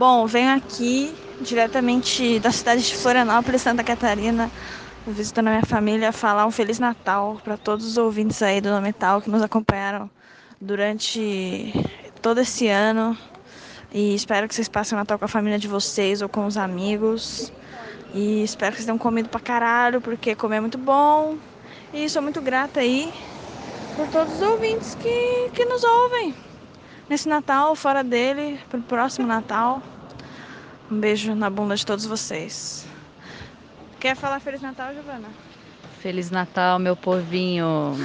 Bom, venho aqui diretamente da cidade de Florianópolis, Santa Catarina, visitando a minha família, falar um Feliz Natal para todos os ouvintes aí do Metal que nos acompanharam durante todo esse ano. E espero que vocês passem o Natal com a família de vocês ou com os amigos. E espero que vocês tenham comido pra caralho, porque comer é muito bom. E sou muito grata aí por todos os ouvintes que, que nos ouvem nesse Natal, fora dele, pro próximo Natal. Um beijo na bunda de todos vocês. Quer falar Feliz Natal, Giovana? Feliz Natal, meu povinho.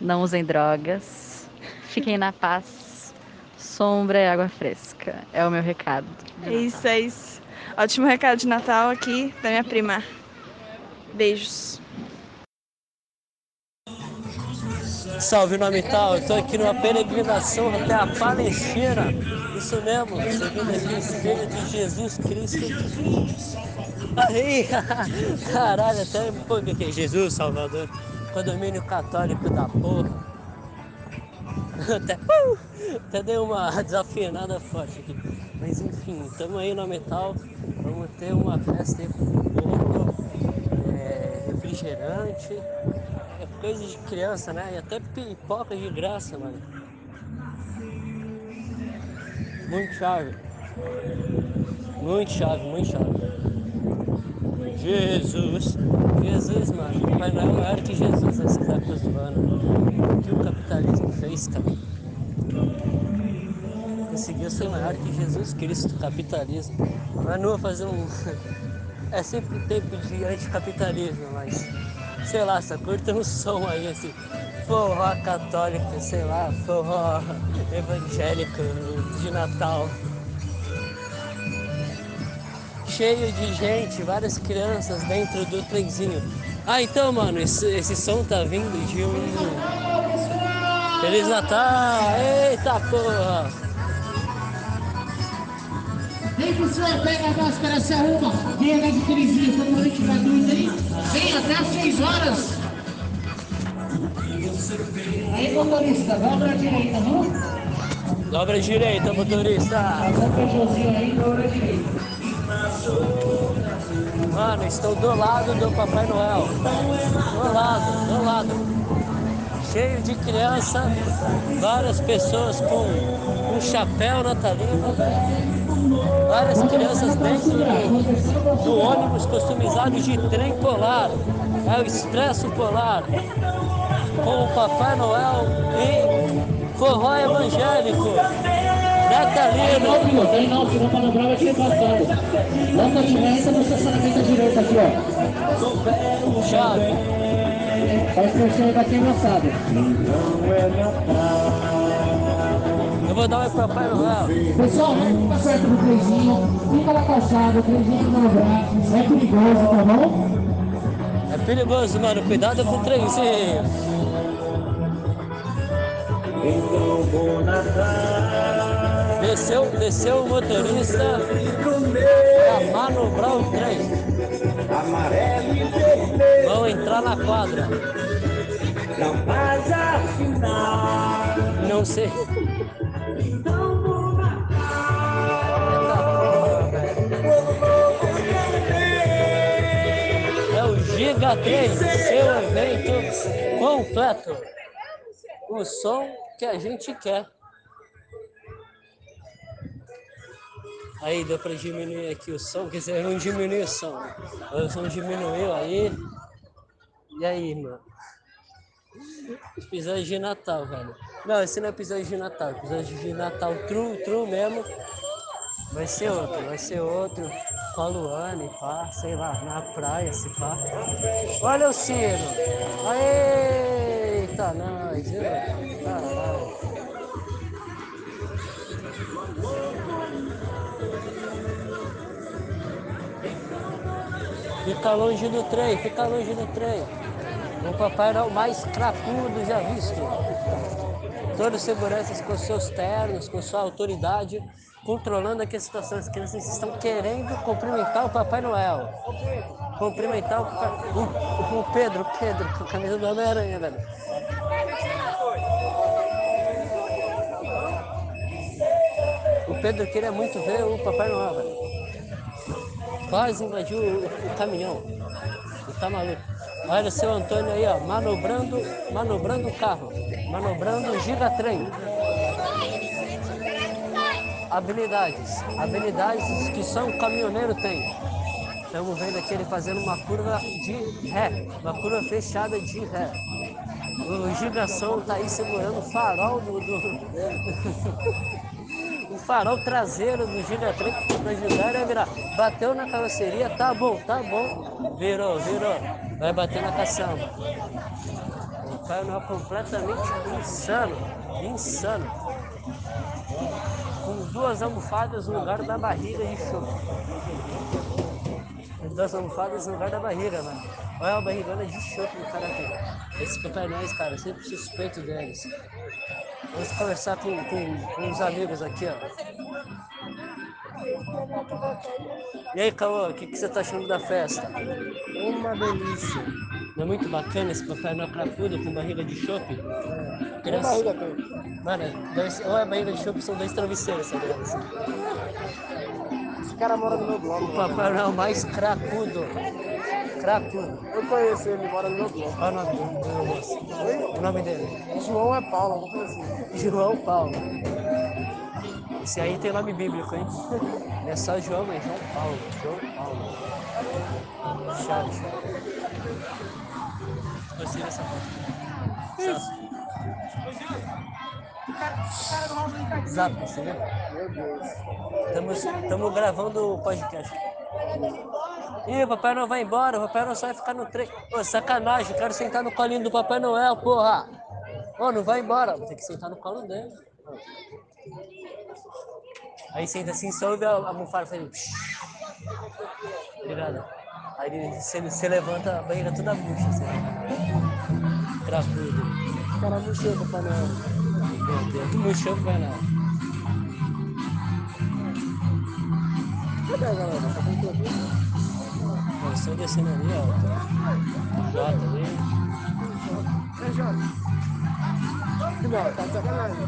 Não usem drogas. Fiquem na paz. Sombra e água fresca. É o meu recado. É isso, é isso. Ótimo recado de Natal aqui da minha prima. Beijos. Salve nome tal, eu tô aqui numa peregrinação até a Palestina. Isso mesmo, seguindo aqui o espelho de Jesus Cristo. Aí, caralho, até pô, que é Jesus Salvador, condomínio católico da porra. Até, uh, até dei uma desafinada forte aqui. Mas enfim, estamos aí no metal. Vamos ter uma festa aí com bolo, é, refrigerante, é coisa de criança, né? E até pipoca de graça, mano. Muito chave. Muito chave, muito chave. Jesus. Jesus, mano. Papai Noel é maior que Jesus nessas épocas do ano. O que o capitalismo fez, cara? Conseguiu ser maior que Jesus Cristo, capitalismo. Mas não vou fazer um. É sempre tempo de anticapitalismo, mas sei lá, só curta um som aí assim, forró católico, sei lá, forró evangélico de Natal. Cheio de gente, várias crianças dentro do trenzinho. Ah, então, mano, esse, esse som tá vindo de um. Feliz Natal! Eita porra! Vem professor, pega a máscara, se arruma. Vem a de Terezinha, essa noite gratuita aí. Vem até às 6 horas. Aí, motorista, dobra a direita, viu? Dobra a direita, motorista. Passa o Peugeotzinho aí, dobra a direita. Mano, estou do lado do Papai Noel. Do lado, do lado. Cheio de criança, várias pessoas com um chapéu natalino várias crianças dentro do, do ônibus customizado de trem polar. É o Expresso Polar, com o Papai Noel e forró evangélico. Natalino. Tem não, se não manobrar vai ser passado. Logo tiver, entra no estacionamento à direita aqui, ó. Chave. Faz pressão daqui embaçado. Eu vou dar um pro Papai Noel. Pessoal, não fica perto do trenzinho, fica na calçada, o trenzinho de manobrar. É perigoso, tá bom? É perigoso, mano. Cuidado com o trenzinho. Desceu, desceu o motorista pra manobrar o trem. Vão entrar na quadra. Não sei. Giga 3, seu evento completo. O som que a gente quer. Aí deu pra diminuir aqui o som, quer dizer, não diminui o som. O som diminuiu aí. E aí, mano? Episódio de Natal, velho. Não, esse não é episódio de Natal. Episódio de Natal true, true mesmo. Vai ser outro, vai ser outro. A Luane, pá, sei lá, na praia, se pá. Olha o sino! Eita, nós! Caralho. Fica longe do trem, fica longe do trem. O Papai Noel mais cracudo já visto. Todos os seguranças com seus ternos, com sua autoridade, controlando aqui a situação. As crianças estão querendo cumprimentar o Papai Noel. Cumprimentar o, o, o Pedro, Pedro, com a camisa do Homem-Aranha, velho. O Pedro queria muito ver o Papai Noel, velho. Quase invadiu o, o caminhão. Ele tá maluco. Olha o seu Antônio aí, ó, manobrando, manobrando o carro. Manobrando o gigatrem. Habilidades. Habilidades que só um caminhoneiro tem. Estamos vendo aqui ele fazendo uma curva de ré. Uma curva fechada de ré. O gigação tá aí segurando o farol do. do... o farol traseiro do gigatrem para ajudar ele a virar. Bateu na carroceria, tá bom, tá bom. Virou, virou. Vai bater na caçamba. O Pai Noel completamente insano. Insano. Duas almofadas no lugar da barriga de chope. Com duas almofadas no lugar da barriga, mano. Olha a barrigona de chope do cara aqui. Esse Papai Noel, cara, eu sempre suspeito deles. Vamos conversar com, com, com os amigos aqui, ó. E aí, Caô, o que, que você tá achando da festa? Uma delícia. Não é muito bacana esse Papai Noel cracudo com barriga de chope? É. Criança-. Mano, dois, ou é barriga de chope, são dois travesseiros, tá ligado? Assim. Esse cara mora no meu bloco. O Papai Noel mais cracudo. Cracudo. Eu conheço ele, mora no meu bloco. Qual é o nome do, do moço? O nome dele? João é Paulo, alguma coisa assim. João Paulo. Esse aí tem nome bíblico, hein? Não é só João, mas João Paulo. João Paulo. Chave, chave. Gostei dessa foto. Zap, você viu? Meu Deus. Estamos gravando o podcast. Ih, o Papai Noel vai embora, o Papai Noel só vai ficar no trem. Ô, sacanagem, eu quero sentar no colinho do Papai Noel, porra! Ô, não vai embora, vou ter que sentar no colo dele. Aí senta assim, só ouve a a almofada fazendo. psh. Aí ele- você, você levanta a banheira toda murcha, assim. Cracudo. O cara mexeu, Papai Noel. Meu Deus, murchão que vai não. Cadê a galera? Tá com tudo? Estão descendo ali, ó. Jota ali. É, Jota. Não, tá sacanagem.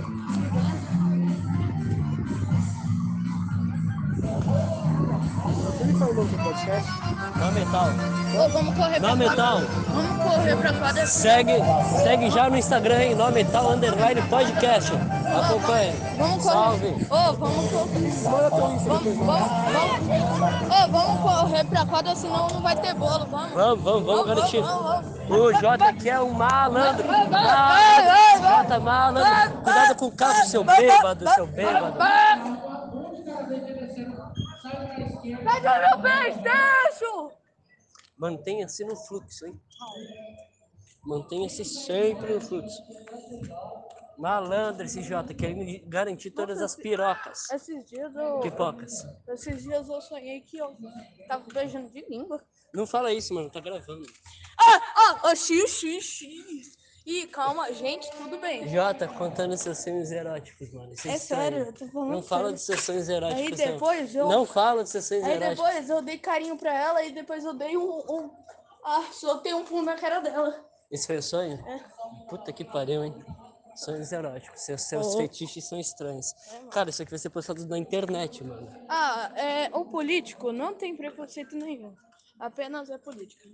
Ele podcast. Não metal. Ô, vamos correr Não pra metal. Vamos correr pra quadra. Segue, segue já no Instagram, hein? Metal Underline Podcast. Acompanhe. Vamos correr. Salve. Ô, vamos correr. Manda teu Insta Vamos, vamos, vamos. Ô, vamos correr pra quadra, senão não vai ter bolo. Vamos. Vamos, vamos, vamos garantir. vamos, vamos. O Jota aqui é um malandro. vai, vai, Malandro. Jota malandro. Cuidado com o carro, seu bêbado, seu bêbado. Pega meu Playstation! Mantenha-se no fluxo, hein? Mantenha-se sempre no fluxo. Malandro esse Jota, querendo garantir todas as pirocas. Esses dias eu. Pipocas. Esses dias eu sonhei que eu tava beijando de língua. Não fala isso, mano, tá gravando. Ah, ah, ah, x, x, x. Ih, calma, gente, tudo bem. Jota contando seus sonhos eróticos, mano. Isso é, É sério, eu tô falando Não fala dos seus sonhos eróticos. Aí não. depois eu- Não fala dos seus sonhos Aí eróticos. depois eu dei carinho pra ela e depois eu dei um. um ah, soltei um pum na cara dela. Esse foi o sonho? É. Puta que pariu, hein? Sonhos eróticos. Seus, seus Oh. fetiches são estranhos. Cara, isso aqui vai ser postado na internet, mano. Ah, é, o político não tem preconceito nenhum. Apenas é política.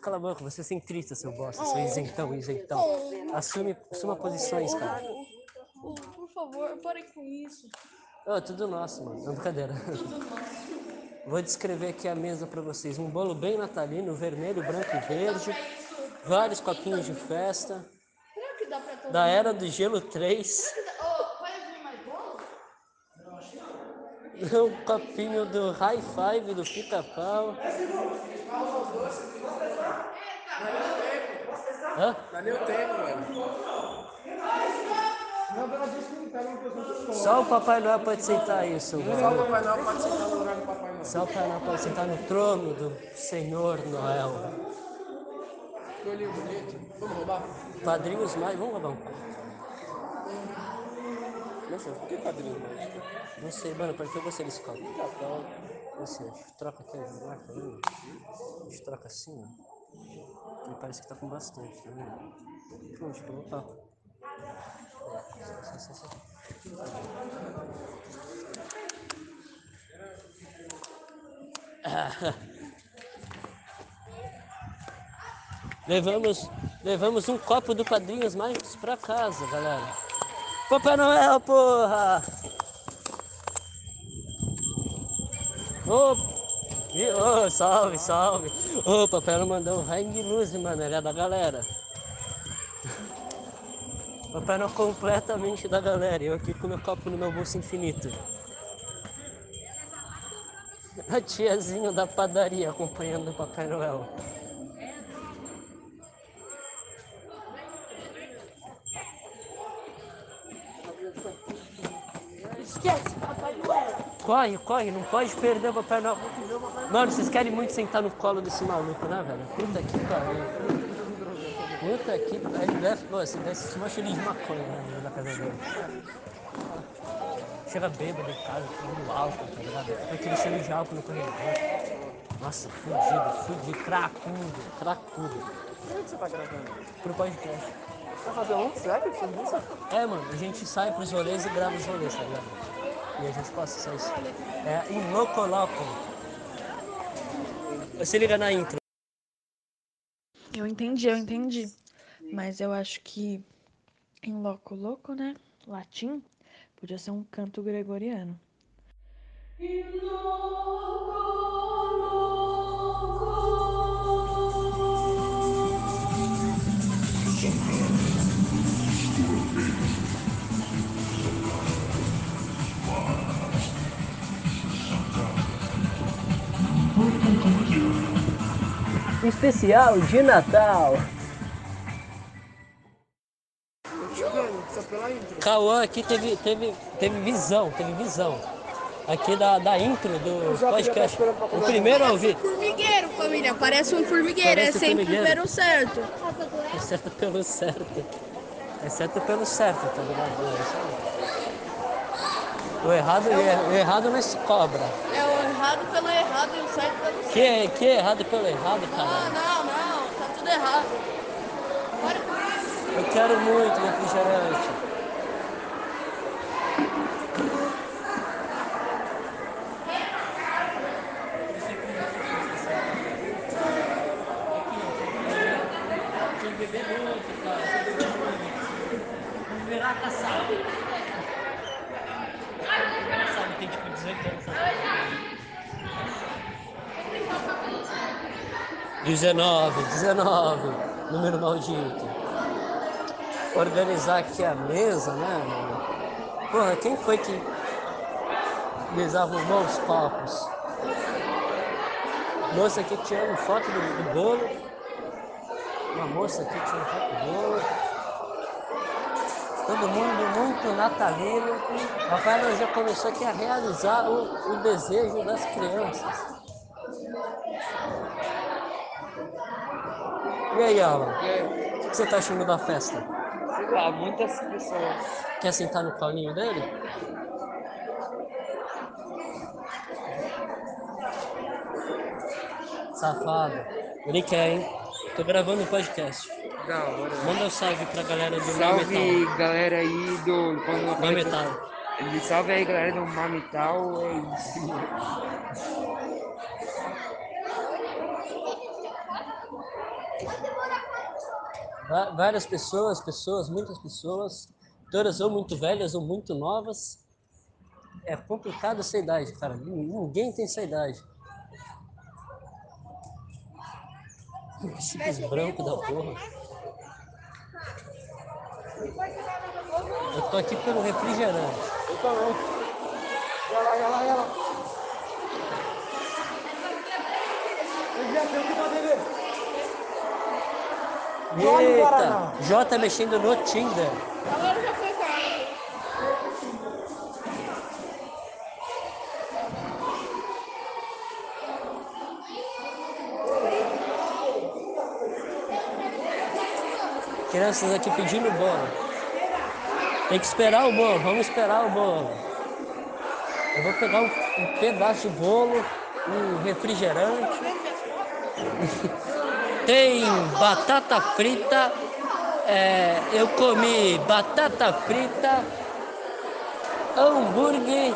Cala a boca, você é centrista, seu bosta, seu Oh. isentão, isentão. Assume, assuma posições, cara. Oh, por favor, pare com isso. Ô, tudo nosso, mano. Não, brincadeira. Vou descrever aqui a mesa pra vocês. Um bolo bem natalino, vermelho, branco e verde. Vários copinhos de festa. Será que dá pra todo Da Era do Gelo 3. Oh, vai vir mais bolo? Um copinho do High Five do Pica-Pau. Hã? Dá nem o tempo, velho. Pessoa Só o Papai Noel pode sentar isso, Só o. Papai Noel pode sentar no lugar do Papai Noel. Só o Papai Noel pode sentar no trono do Senhor Noel. Que olhinho bonito. Vamos roubar? Padrinhos mais. Vamos roubar um. Nossa, por que quadrinho mágico? Não sei, mano, porque eu gostei desse copo. Troca aqui a marca aí. A gente troca assim, e parece que tá com bastante, tá vendo? Pô, acho eu vou pá. levamos, levamos um copo do quadrinhos mais pra casa, galera. Papai Noel, porra! Opa! Ô, salve, salve! Papai Noel mandou um raio de mano, ele é da galera. Papai Noel completamente da galera, eu aqui com meu copo no meu bolso infinito. A tiazinha da padaria acompanhando o Papai Noel. Corre, corre, não pode perder o Papai Noel. Mano, vocês querem muito sentar no colo desse maluco, né, velho? Puta que pariu. Puta que pariu. Ele deve, pô, você deve se cheiro de maconha né, na casa dele. Chega bêbado em casa, tomando álcool, tá ligado? Fica aquele cheiro de álcool no corredor. Nossa, fudido, fudido, cracudo, cracudo. Por que você tá gravando? Pro podcast. Vai fazer um? Sério? É, mano, a gente sai pros rolês e grava os rolês, tá ligado? E a gente posta só isso. É em Loco Loco. Se liga na intro. Eu entendi, eu entendi. Mas eu acho que em loco louco, né? Latim, podia ser um canto gregoriano. Especial de Natal. Cauã aqui teve, teve, teve visão, teve visão. Aqui da, da intro do podcast. O primeiro a ouvir. Formigueiro, família. Parece um formigueiro. Parece é sempre formigueiro. pelo certo. É certo pelo certo. É certo pelo certo, tá ligado? É. O errado, o errado não se cobra. É o errado pelo errado e o certo pelo certo. Que, que errado pelo errado, Ah, cara? não, não. Tá tudo errado. Para com isso. Eu quero muito refrigerante. Tem que beber muito, cara. Tem que beber muito. Vamos virar caçado. Sabe, tem tipo 18 anos. sabe? 19, 19, número maldito. Organizar aqui a mesa, né, mano? Porra, quem foi que desarrumou os copos? Moça aqui tirando foto do, do bolo. Uma moça aqui tirando foto do bolo. Todo mundo muito natalino. Papai Noel já começou aqui a realizar o, o desejo das crianças. E aí, Alan? O que você tá achando da festa? Sei lá, muitas pessoas. Quer sentar no colinho dele? Safado. Ele quer, hein? Tô gravando um podcast. Da hora. Manda um salve pra galera do Salve Metal. galera aí do. Quando não Não Metal. Ele salve aí galera do Mamital, é isso. Várias pessoas, pessoas, muitas pessoas, todas ou muito velhas ou muito novas. É complicado essa idade, cara. Nin- Ninguém tem essa idade. Chiques branco da porra. Eu tô aqui pelo refrigerante. Eu também. Olha lá, olha lá, olha lá. Eu já tenho o que pra beber. Olha o Guaraná. Eita! Jota mexendo no Tinder. Agora já foi caro. Crianças aqui pedindo bolo. Tem que esperar o bolo, vamos esperar o bolo. Eu vou pegar um, um pedaço de bolo, um refrigerante. Tem batata frita. é, eu comi batata frita, hambúrguer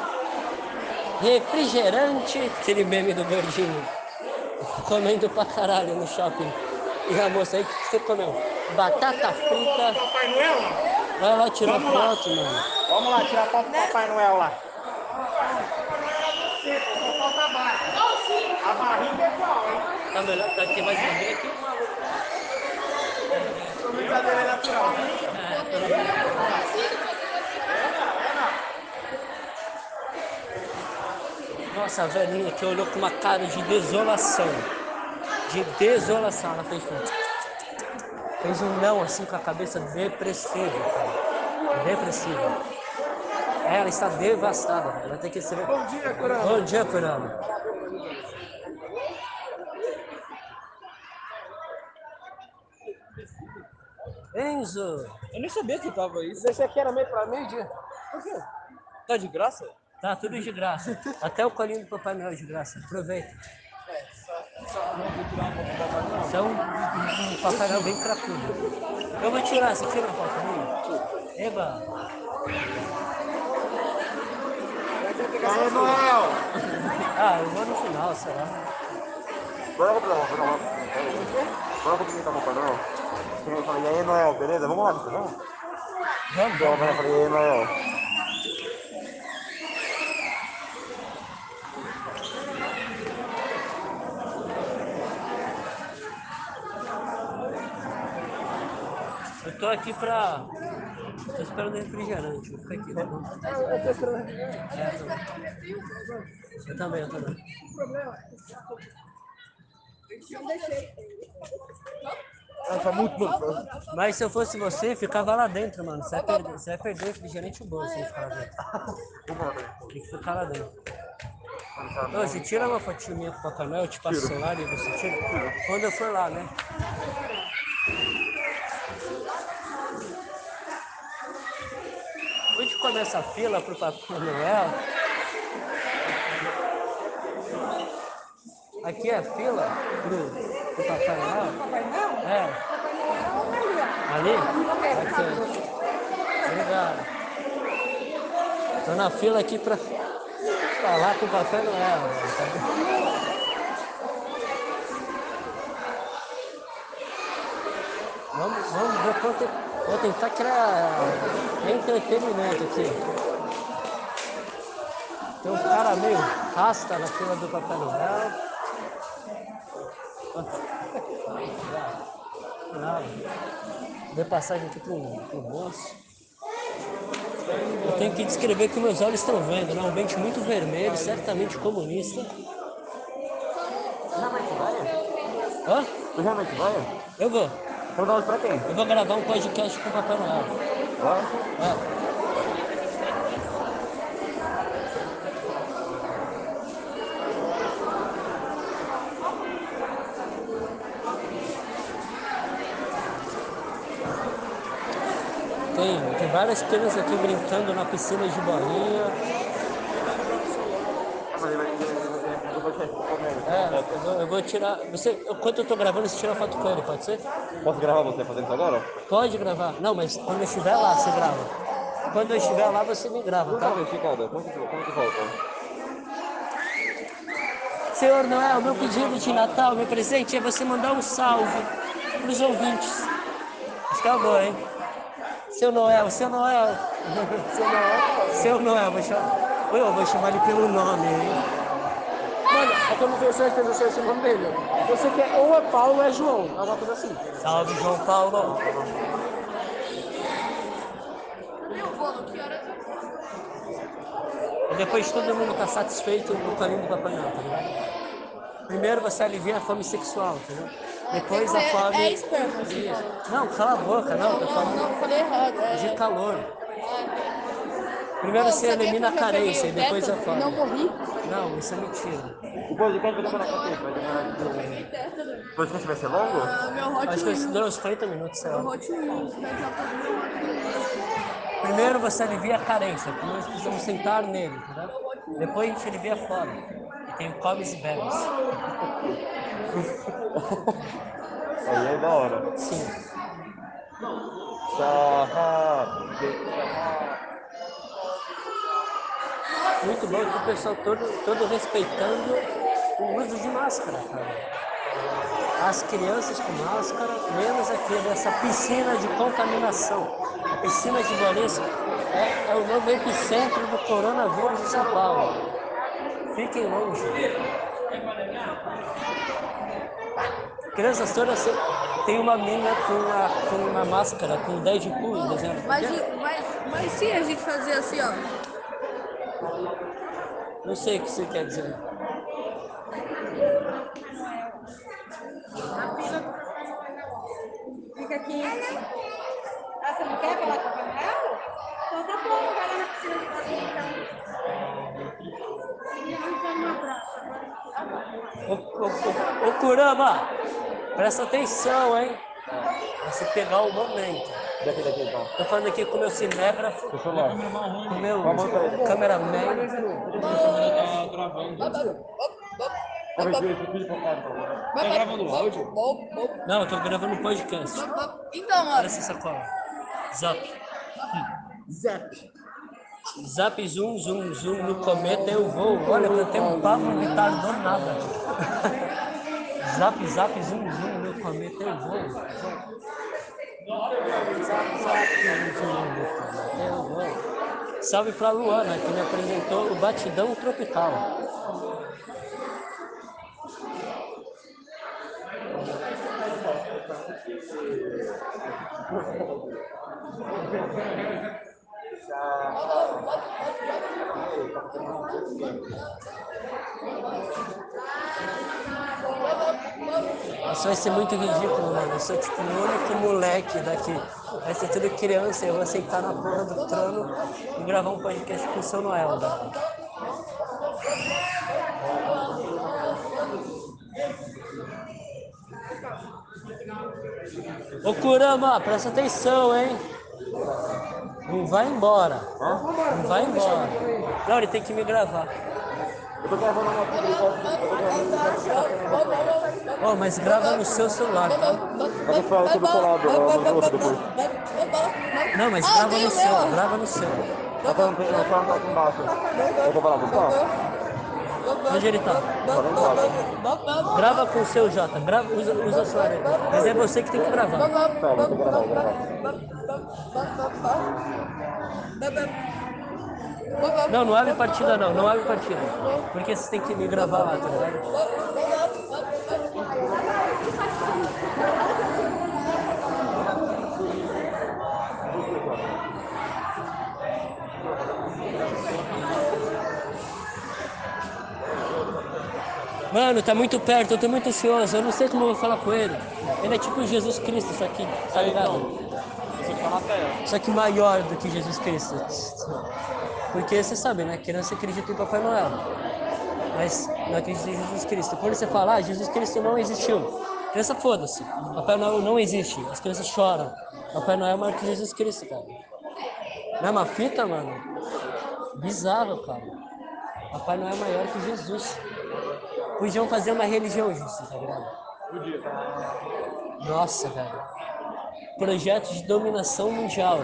refrigerante, aquele meme do gordinho, comendo pra caralho no shopping. E a moça aí, o que você comeu? Batata frita. Papai Noel? Vai lá tirar Vamos lá. foto, mano. Vamos lá, tirar foto do Papai Noel lá. Falta a barriga é qual? Tá melhor, tá aqui mais barriga aqui. Brincadeira é natural. Nossa, a velhinha que olhou com uma cara de desolação. De desolação. Ela fez um... Fez um não assim com a cabeça depressiva, cara. Depressiva. Ela está devastada. Ela ter que ser. Bom dia, Curama. Bom dia, Curama. Enzo! Eu nem sabia que tava isso. Esse aqui era meio pra meio-dia. Por quê? Tá de graça? Tá tudo de graça. Até o colinho do Papai Noel é de graça. Aproveita. É um, um Papai Noel bem cracudo. Eu vou tirar, você tira uma foto comigo? Eba! Papai Noel! Ah, eu vou no final, sei lá. Bora comprar uma, bora cumprimentar o Papai Noel. Eu falei, e aí, Noel, beleza? Vamos lá, não vamos? Vamos, Eu falei, e aí, Noel? Eu tô aqui pra. Tô esperando refrigerante, vou ficar aqui, tá bom? Eu tô esperando refrigerante. É, eu também. Eu também, eu também. Ah, tá muito bom. Mas se eu fosse você, ficava lá dentro, mano. Você vai perder, você vai perder o refrigerante o bolso se ficar lá dentro. Tem que ficar lá dentro. Ô, você tira uma fotinha minha com o Papai Noel, eu te passo o celular e você tira? Quando eu for lá, né? Onde começa a fila pro Papai Noel? Aqui é a fila pro, pro Papai Noel? É. Ali? Aqui. Obrigado. Tô na fila aqui pra falar com o Papai Noel. Vamos, vamos ver quanto. Vou tentar criar entretenimento aqui. Tem um cara meio rasta na fila do Papai Noel. Dei passagem aqui pro, pro moço. Eu tenho que descrever o que meus olhos estão vendo, né? Um ambiente muito vermelho, certamente comunista. Realmente vai? Hã? Tu realmente vai? Eu vou. Vou dar um pra quem? Eu vou gravar um podcast com o Papai Noel. Vai? É. Tem, tem várias crianças aqui brincando na piscina de bolinha. É, eu vou, tirar. Você, enquanto eu tô gravando, você tira foto com ele, pode ser? Posso gravar você fazendo isso agora? Pode gravar. Não, mas quando eu estiver lá, você grava. Quando eu estiver lá, você me grava, tá? Como que, volta? Senhor Noel, meu pedido de Natal, meu presente é você mandar um salve pros ouvintes. Acho que é boa, hein? Seu Noel, seu Noel. Seu Noel. Seu Noel, vou chamar. Eu vou chamar ele pelo nome, hein? Mano, é que eu não tenho certeza se é esse o nome dele. Eu sei que é ou é Paulo ou é João. É uma coisa assim. Salve, João Paulo. E depois todo mundo tá satisfeito no caminho do Papai Noel, tá ligado? Primeiro você alivia a fome sexual, entendeu? Depois a É- fome. é esperma, assim. Isso. Não, cala a boca, não, tô Não, falando não, falei errado. É... de calor. Primeiro Pô, você sabia elimina a carência e depois a fome. Não morri. Não, isso é mentira. O podcast vai demorar quanto tempo? Vai demorar... O podcast vai ser longo? Ah, meu Hot Acho que isso deu uns 40 minutos, sei lá. Hot pra Primeiro você alivia a carência, nós precisamos sentar nele, entendeu? Depois a gente alivia a fome. Tem o e bebes. Aí é da hora. Sim. Sarra. muito bom que o pessoal todo, todo respeitando o uso de máscara, cara. As crianças com máscara, menos aquele, essa piscina de contaminação. A piscina de Valença é, é o novo epicentro do coronavírus em São Paulo. Fiquem longe. Crianças todas tem uma mina com uma, com uma máscara, com Deadpool em desenho. Mas, mas, mas se a gente fazer assim, ó. Não sei o que você quer dizer. Fica aqui. Ah, você não quer falar com o Papai Noel? Então tá bom, vai lá na piscina de Papai Ô, ô, ô, ô Kurama, presta atenção, hein? Pra você pegar o momento. Daqui, daqui, então. Tô falando aqui com o meu cinégrafo, com o meu cameraman. Cá, então. Tá gravando áudio? Não, eu tô gravando podcast. Então, Olha mano. essa sacola. Zap. Zap. Zap, zoom, zoom, zoom. No cometa eu vou. Olha, tenho um Pablo Vittar do nada. Zap, zap, zoom, zoom. No cometa eu vou. Zap, zap, zoom, zoom. No cometa eu vou. Salve pra Luana, que me apresentou o Batidão Tropical. Isso vai ser muito ridículo, mano. Eu sou tipo o único moleque daqui. Vai ser tudo criança. Eu vou sentar na porra do trono e gravar um podcast com o seu Noel, velho. Ô Kurama, presta atenção, hein? Não vai embora. Não vai embora. Não, ele tem que me gravar. Eu tô gravando uma coisa, eu tô gravando Ô, mas grava no seu celular, tá? Eu falo tudo colado, eu mando outro depois. Não, mas grava no seu, grava no seu. Eu tô no eu tô aqui embaixo. Eu tô falando, buscar? Onde ele tá? Grava com o seu Jota, grava, usa, usa a sua orelha. Mas é você que tem que gravar. Tá, vou gravar. Não, não abre partida não, não abre partida. Porque você tem que me gravar lá, tá ligado? Mano, tá muito perto, eu tô muito ansioso, eu não sei como eu vou falar com ele. Ele é tipo Jesus Cristo, isso aqui, tá ligado? Só que maior do que Jesus Cristo. Porque você sabe, né? Criança acredita em Papai Noel. Mas não acredita em Jesus Cristo. Quando você fala, ah, Jesus Cristo não existiu. Criança, foda-se. Papai Noel não existe. As crianças choram. Papai Noel é maior que Jesus Cristo, cara. Não é uma fita, mano? Bizarro, cara. Papai Noel é maior que Jesus. Podiam fazer uma religião justa, tá ligado? Nossa, velho. Projeto de dominação mundial.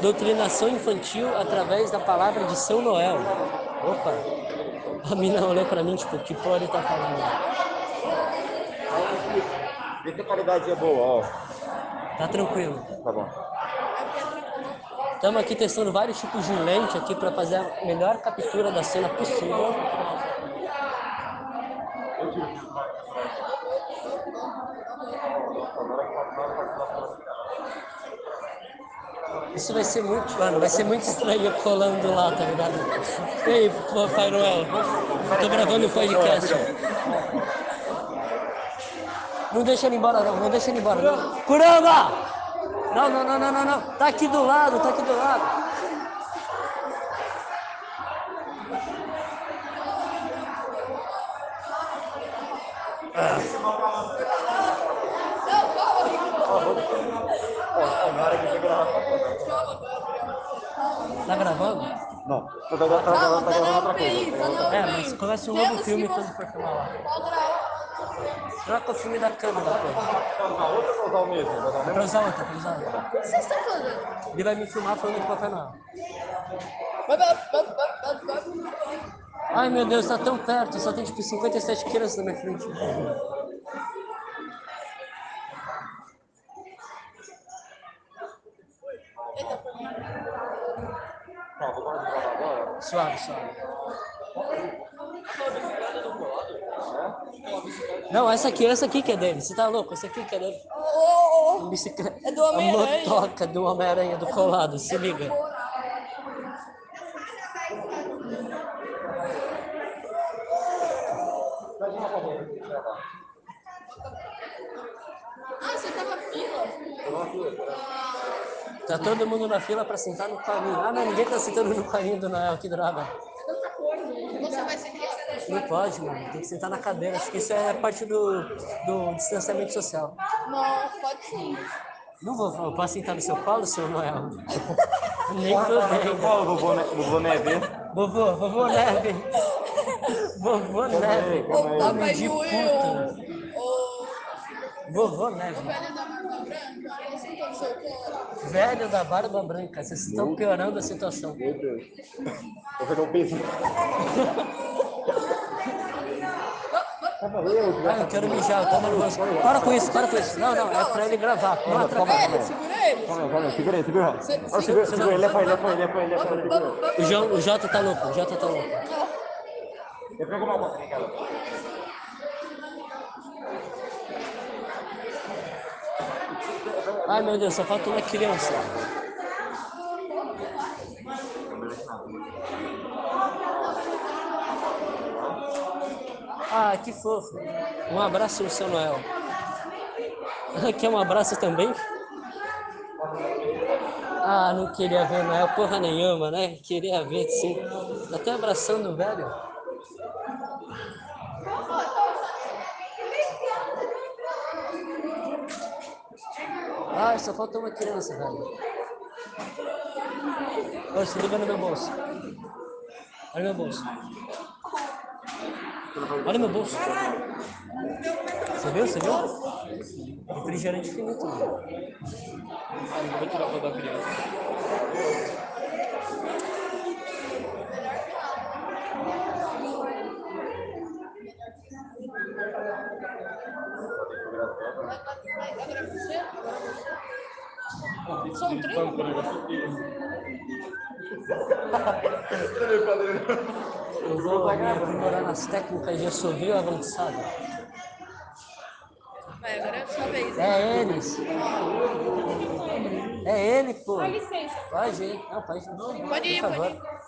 Doutrinação infantil através da palavra de São Noel. Opa! A mina olhou pra mim, tipo, que porra ele tá falando? Vê se a qualidade é boa, ó. Tá tranquilo. Tá bom. Estamos aqui testando vários tipos de lente aqui para fazer a melhor captura da cena possível. Isso vai ser muito, mano, vai ser muito estranho colando lá, tá ligado? Ei, Papai Noel, tô gravando um podcast. Não deixa ele embora não, não deixa ele embora. Curama! Não, não, não, não, não, não. Tá aqui do lado, tá aqui do lado. Tá gravando, tá gravando, tá gravando outra coisa. É, mas começa um novo filme quando você- for filmar lá. Troca o filme da câmera, pô. Pra usar outra ou pra usar o mesmo? Pra usar o mesmo? pra usar outra, pra usar outra. O que vocês estão fazendo? Ele vai me filmar falando de Papai Noel. Ai meu Deus, tá tão perto, só tem tipo 57 crianças na minha frente. Tá, vou parar de gravar agora. Suave, suave. Não, essa aqui, essa aqui que é dele. Você tá louco? Essa aqui que é dele. Bicicleta. É do Homem-Aranha. A motoca do Homem-Aranha do colado, se liga. Ah, você tá na fila? Eu não aqui, Tá todo mundo na fila pra sentar no caminho. Ah, não, ninguém tá sentando no caminho do Noel, que droga. Você vai Não pode, mano. Tem que sentar na cadeira. Acho que isso é parte do, do distanciamento social. Não, pode sim. Não vou, eu posso sentar no seu colo, seu Noel? Nem fodendo. falo, vovô, vovô Neve. Vovô, vovô Neve. Vovô Neve. Papai Noel. Vovô Neve. velho da barba branca, esse. Velho da barba branca. Vocês estão piorando a situação. Meu Deus. Vou fazer um peso. Ah, eu quero mijar, eu tô nervoso. Para com isso, para com isso. Não, não, é pra ele gravar. Não atrapalha. Ele, segura ele. Calma calma. Segura aí, segura. Ó, Segura, segura ele. Leva ele, leva ele, leva ele, leva ele. O, Jo- o Jota tá louco, o Jota tá louco. Eu pego uma aqui, cara. Ai meu Deus, só falta uma criança. Ah, que fofo. Um abraço seu Noel. Quer um abraço também? Ah, não queria ver Noel porra nenhuma, né? Queria ver sim. Tá Até abraçando o velho. Ah, só falta uma criança, velho. Olha, se liga meu bolso. Olha meu bolso. Olha meu bolso. Você viu? Você viu? Refrigerante infinito. Ah, não vou tirar a foto da criança. São 30? Eu vou me aprimorar nas técnicas de assovio avançado. Vai, agora é a sua vez. É eles. É ele, pô. Com licença. Pode ir. Não, pode ir. Pode ir, Por pode favor.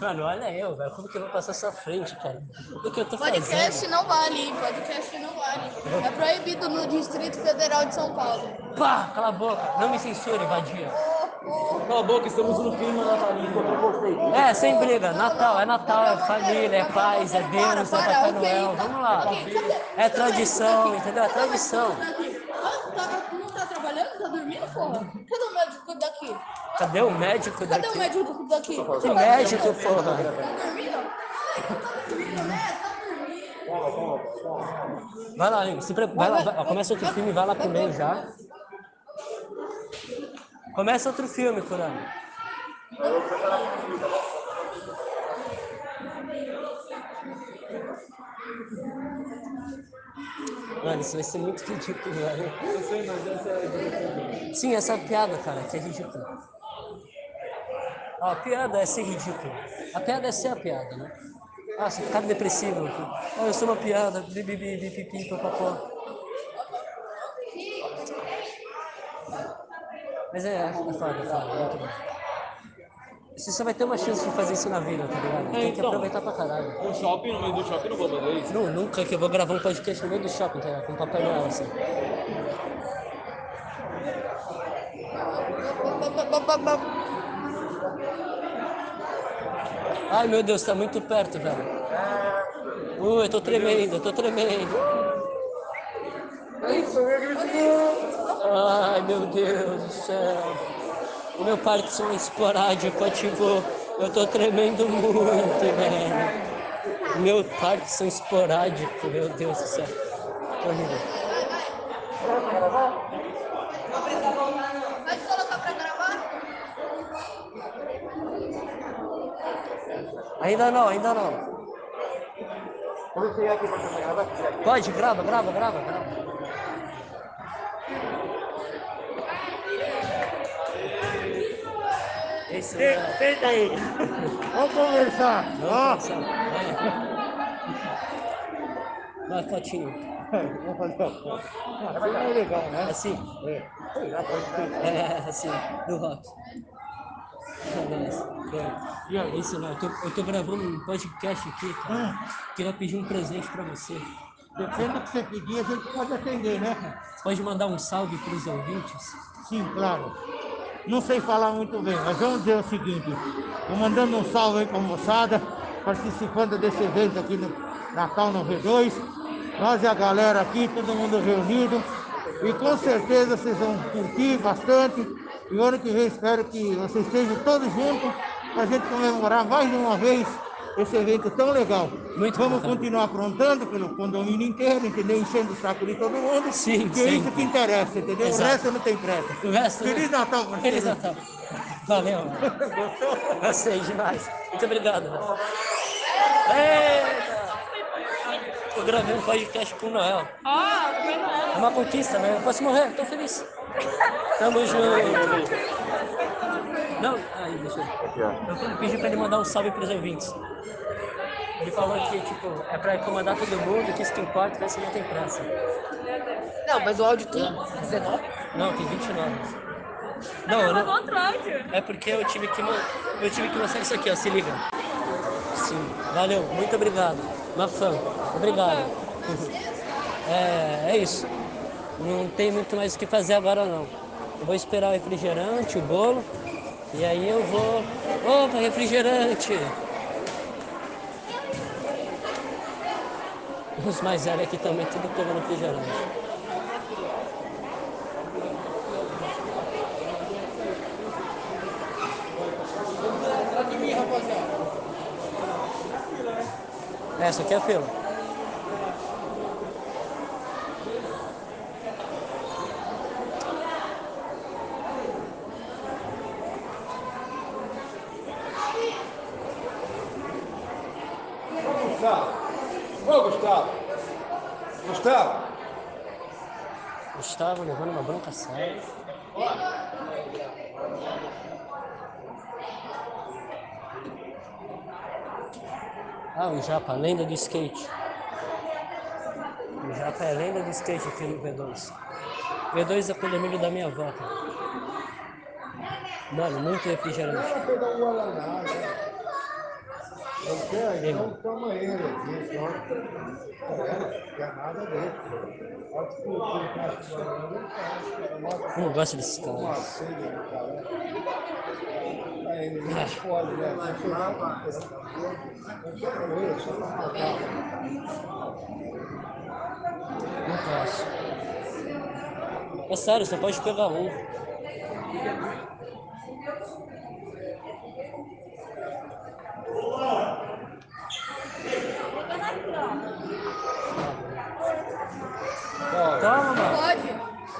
Mano, olha eu, velho. Como que eu vou passar essa frente, cara? O que eu tô fazendo? Podcast não vale, podcast não vale. É proibido no Distrito Federal de São Paulo. Pá, cala a boca. Não me censure, vadia. Cala a boca, estamos no clima natalino. É, sem briga. Natal, é Natal, é família, é paz, é Deus, é Papai Noel. Vamos lá. É tradição, entendeu? É tradição. Ah, tá- não tá trabalhando? Tá dormindo, porra? Cadê o médico daqui? Cadê o médico Cadê o daqui? médico daqui? Que médico, porra? Tá dormindo? Tá dormindo, né? Tá dormindo. Vai lá, amigo. Se vai lá, vai- começa outro filme, vai lá comer já. Começa outro filme, Kurama. Mano, isso vai ser muito ridículo, velho. Eu sei, mas essa é a direção. Sim, essa é a piada, cara, que é ridícula. Ó, a piada é ser ridículo. A piada é ser a piada, né? Ah, você ficar depressivo. Ah, eu sou uma piada. Bibibi, bipipi, papapó. Mas é, é foda, é foda, é muito bom. Você só vai ter uma chance de fazer isso na vida, tá ligado? Tem que então. aproveitar pra caralho. No shopping, no meio do shopping, não vou fazer isso. Nu- nunca que eu vou gravar um podcast no meio do shopping, tá ligado? Com Papai Noel, assim. Ai, meu Deus, tá muito perto, velho. Uh, eu tô tremendo, eu tô tremendo. Ai, meu Deus do céu. O meu Parkinson esporádico ativou. Eu tô tremendo muito, velho. Meu Parkinson esporádico, meu Deus do céu. Tô horrível. Pode colocar pra gravar? Ainda não, ainda não. Quando chegar aqui pra gravar, Pode, grava, grava, grava, grava. É... Senta aí. Vamos conversar. Vamos pensar. Vai. Vai, fotinho. Vamos fazer uma foto. Ah, Assim é legal, né? Assim. É. Pode ser. É, assim, do rock. Beleza. É. Isso não, eu tô, eu tô gravando um podcast aqui, cara. Queria pedir um presente pra você. Depende do que você pedir, a gente pode atender, né? Pode mandar um salve pros ouvintes? Sim, claro. Não sei falar muito bem, mas vamos dizer o seguinte. Vou mandando um salve aí pra moçada, participando desse evento aqui no Natal no V2. Nós e a galera aqui, todo mundo reunido. E com certeza vocês vão curtir bastante. E ano que vem espero que vocês estejam todos juntos para a gente comemorar mais uma vez esse evento tão legal. Muito Vamos bacana. continuar aprontando pelo condomínio inteiro, entendeu? Enchendo o saco de todo mundo. Sim, que é isso que interessa, entendeu? Exato. O resto não tem pressa. O resto. Feliz Natal pra Feliz. Natal. Valeu, mano. Gostei demais. Muito obrigado. Eita! Eu gravei um podcast com o Noel. Noel. É uma conquista, né? Eu posso morrer, tô feliz. Tamo junto. Não, aí, deixa eu. Aqui, ó. Eu pedi pra ele mandar um salve pros ouvintes. Ele falou que, tipo, é pra incomodar todo mundo, que isso que importa, que você não tem pressa. Não, mas o áudio tem 19? Não, tem 29. Não, eu não. Outro áudio. É porque eu tive que, mo- eu tive que mostrar isso aqui, ó, se liga. Sim, valeu, muito obrigado. Uma fã, obrigado. É, é isso. Não tem muito mais o que fazer agora não. Eu vou esperar o refrigerante, o bolo, e aí eu vou. Opa, refrigerante! Os mais velhos aqui também, tudo pegando refrigerante. Essa aqui é a fila. Gustavo. Ô, Gustavo. Gustavo. Gustavo levando uma bronca séria. Ah, o Japa, lenda do skate. O Japa é lenda do skate aqui no V2. V2 é o condomínio da minha avó. cara. Mano, muito refrigerante. Quero, então toma ele aqui, só. É, quer nada dele. Pode que o que não gosto desses caras. não matar. Não posso. É sério, você pode pegar um. Toma, mano. Pode.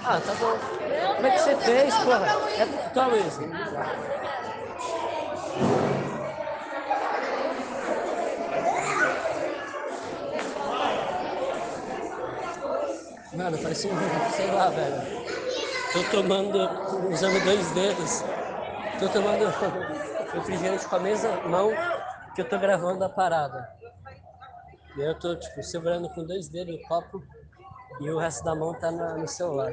Ah, tá bom. Como é que você fez, porra? É... Toma isso. Mano, parece um, sei lá, velho. Tô tomando, usando dois dedos. Tô tomando refrigerante com a mesma mão que eu tô gravando a parada. E eu tô, tipo, segurando com dois dedos o copo e o resto da mão tá na- no celular.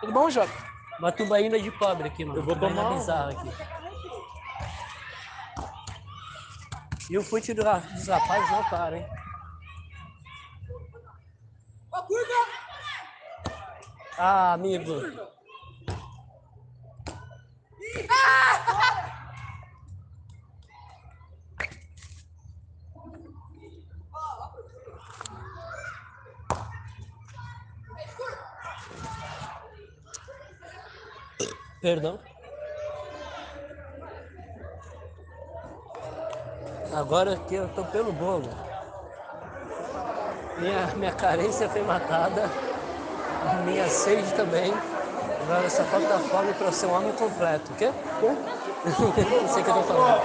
Tudo bom, Jota? Uma tubaína de pobre aqui, mano. Eu vou Tubaína tomar bizarra aqui. E o fute do dos rapazes não para, hein? Ah, amigo. Perdão. Agora que eu tô pelo bolo. Minha, minha carência foi matada. Minha sede também. Agora só falta fome pra eu ser um homem completo, o quê? Não sei o que eu tô falando.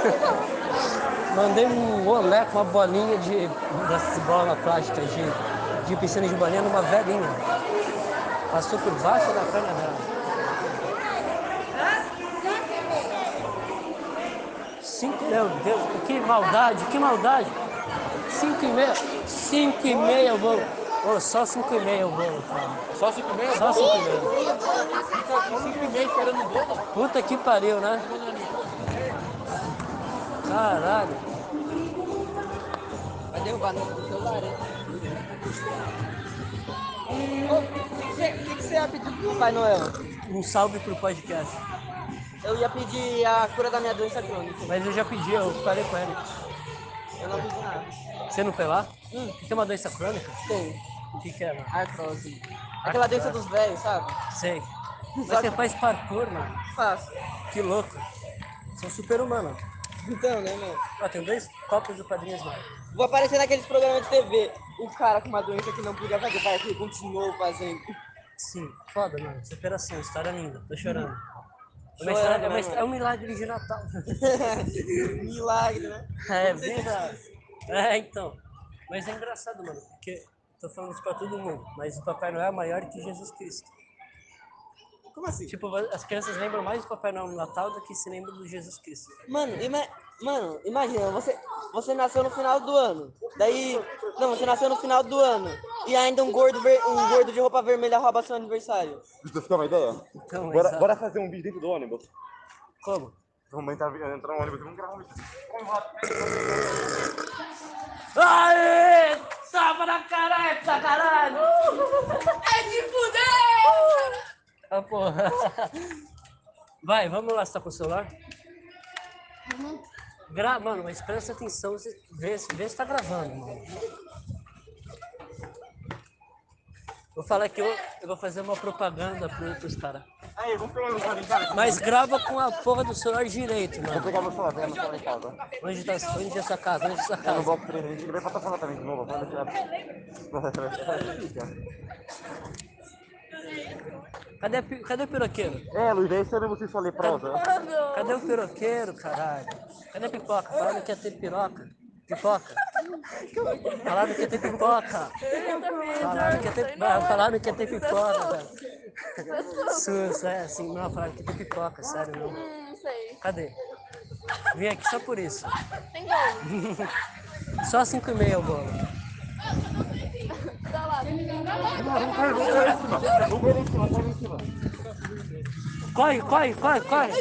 Mandei um olé com uma bolinha de dessas bola plástica de, de piscina de bolinha numa velhinha. Passou por baixo da perna dela. Cinco, meu Deus, que maldade, que maldade. Cinco e meia, cinco e meia o bolo. Ô, só cinco e meia o bolo, cara. Só cinco meia? Só cinco e meia. Cinco e meia esperando o bolo. Puta que pariu, né? Caralho. Vai derrubar no celular, hein? O que você ia pedir pro Papai Noel? Um salve pro podcast. Eu ia pedir a cura da minha doença crônica. Mas eu já pedi, eu falei com ele. Eu não pedi nada. Você não foi lá? Hum. Tem uma doença crônica? Tem. O que que é, mano? Artrose. Aquela doença dos velhos, sabe? Sei. Mas Só você que- faz parkour, mano. Faço. Que louco. Sou super humano. Então, né, mano? Ó, tem dois copos do Padrinhos Mágicos. Vou aparecer naqueles programas de TV. O cara com uma doença que não podia fazer ele continuou fazendo. Sim, foda, mano. Superação, história linda. Tô chorando. É uma Chorando, história- é, uma é um milagre de Natal. Milagre, né? É verdade. É, então. Mas é engraçado, mano, porque tô falando isso pra todo mundo, mas o Papai Noel é maior que Jesus Cristo. Como assim? Tipo, as crianças lembram mais do Papai Noel no Natal do que se lembram do Jesus Cristo. Mano, ima- mano, imagina, você, você nasceu no final do ano. Daí. Não, você nasceu no final do ano. E ainda um gordo, ver- um gordo de roupa vermelha rouba seu aniversário. Eu ficar uma ideia? Então, bora, bora fazer um vídeo dentro do ônibus. Como? Vamos entrar, entrar no ônibus e vamos gravar um vídeo. Aê! Tava na caralho! É de fuder! Ah, porra. Vai, vamos lá, você tá com o celular? Gra mano, mas presta atenção, você vê, se- vê se tá gravando, mano. Vou falar que eu, eu vou fazer uma propaganda pro, pros caras. Aí, vamos pegar meu celular em casa. Mas grava com a porra do celular direito, Vou mano. pegar meu celular, pegar meu celular em casa. Onde tá onde é sua casa? Onde é sua Eu não casa? vou ele vai patrocinar também de novo. Vamos deixar. Cadê, a cadê o piroqueiro? É, Luiz, aí você você só lê prosa. Cadê o piroqueiro, caralho? Cadê a pipoca? Falaram que ia ter piroca. Pipoca. Falaram que ia ter pipoca. Falaram que ia ter, falaram que ia ter pipoca, velho. Sus, é assim, não, falaram que ia ter pipoca, sério, não. Hum, não sei. Cadê? Vim aqui só por isso. Tem gol. Só 5 e meia o bolo. Lá. Corre, corre, corre, corre.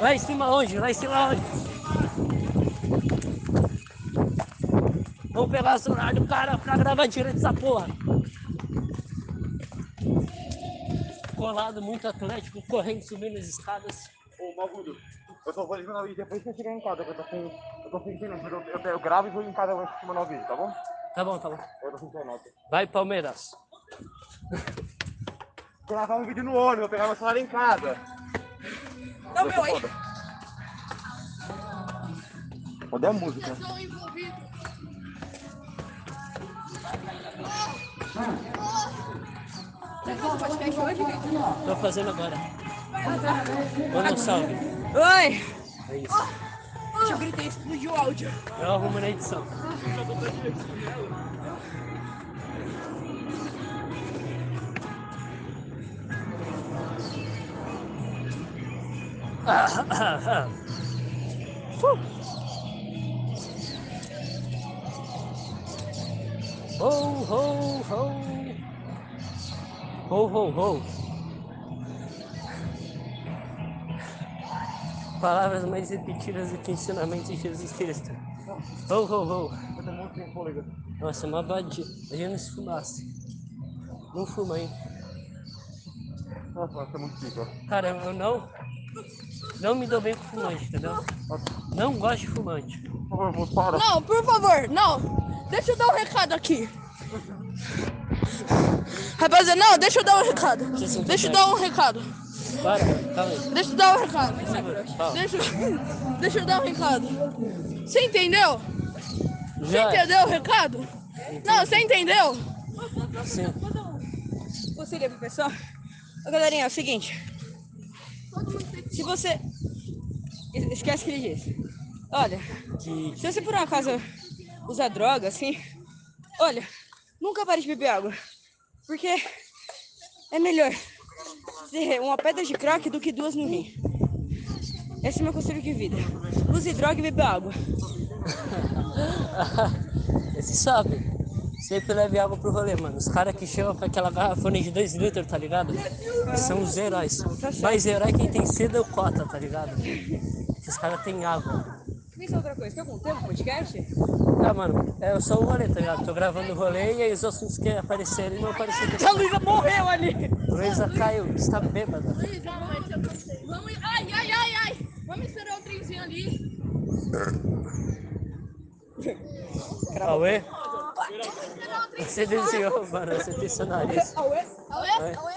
Lá em cima onde? Lá em cima onde? Vamos pegar o celular do cara pra gravar direito essa porra. Colado, muito atlético, correndo, subindo as escadas. Ô, Malgudo, eu só vou ligar e depois que eu chegar em casa, eu tô com. Eu tô sem eu, eu, gravo e vou em casa eu vou mandar o vídeo, tá bom? Tá bom, tá bom. Vai, Palmeiras. Gravar um vídeo no ônibus, vou pegar meu celular em casa. Não, meu, aí. Cadê a música? Tô fazendo agora. Manda um salve. Oi! É isso. Deixa eu gritar e explodir o áudio. Eu arrumo na edição. Ho, ho, ho. Ho, ho, ho. Palavras mais repetidas do que ensinamentos de Jesus Cristo. Ho, ho, ho. Eu tô muito sem fôlego. Nossa, uma vadia. Imagina se fumasse. Não fuma, hein? Nossa, é muito pica. Cara, eu não. Não me dou bem com fumante, entendeu? Não gosto de fumante. Por favor, para. Não, por favor, não. Deixa eu dar um recado aqui. Rapaziada, não, deixa eu dar um recado. Deixa eu dar um recado. Para, calma aí. Deixa eu dar um recado. Deixa, eu- deixa eu dar um recado. Você entendeu? Você Já entendeu o recado? Não, você entendeu? Sim. Você liga pro pessoal? Ô, galerinha, é o seguinte. Se você. Es- Esquece o que ele disse. Olha, Que- se você por um acaso usa droga, assim, olha, nunca pare de beber água. Porque é melhor ter uma pedra de crack do que duas no rim. Esse é o meu conselho de vida. Use droga e beba água. Você sabe. Sempre leve água pro rolê, mano. Os caras que chegam com aquela garrafona de 2 litros, tá ligado? São os heróis. Mas herói quem tem cedo é o Cota, tá ligado? Esses caras têm água. Pensa outra coisa, tem algum tempo podcast? Ah, mano, é só o rolê, tá ligado? Tô gravando o rolê e aí os assuntos que aparecerem não apareceram. A Luísa morreu ali! Luísa caiu, está bêbada. Vamos, ai, ai, ai, ai. Vamos esperar o trenzinho ali. Auê? Você desviou, mano, você tem seu nariz. Auê, Auê. auê.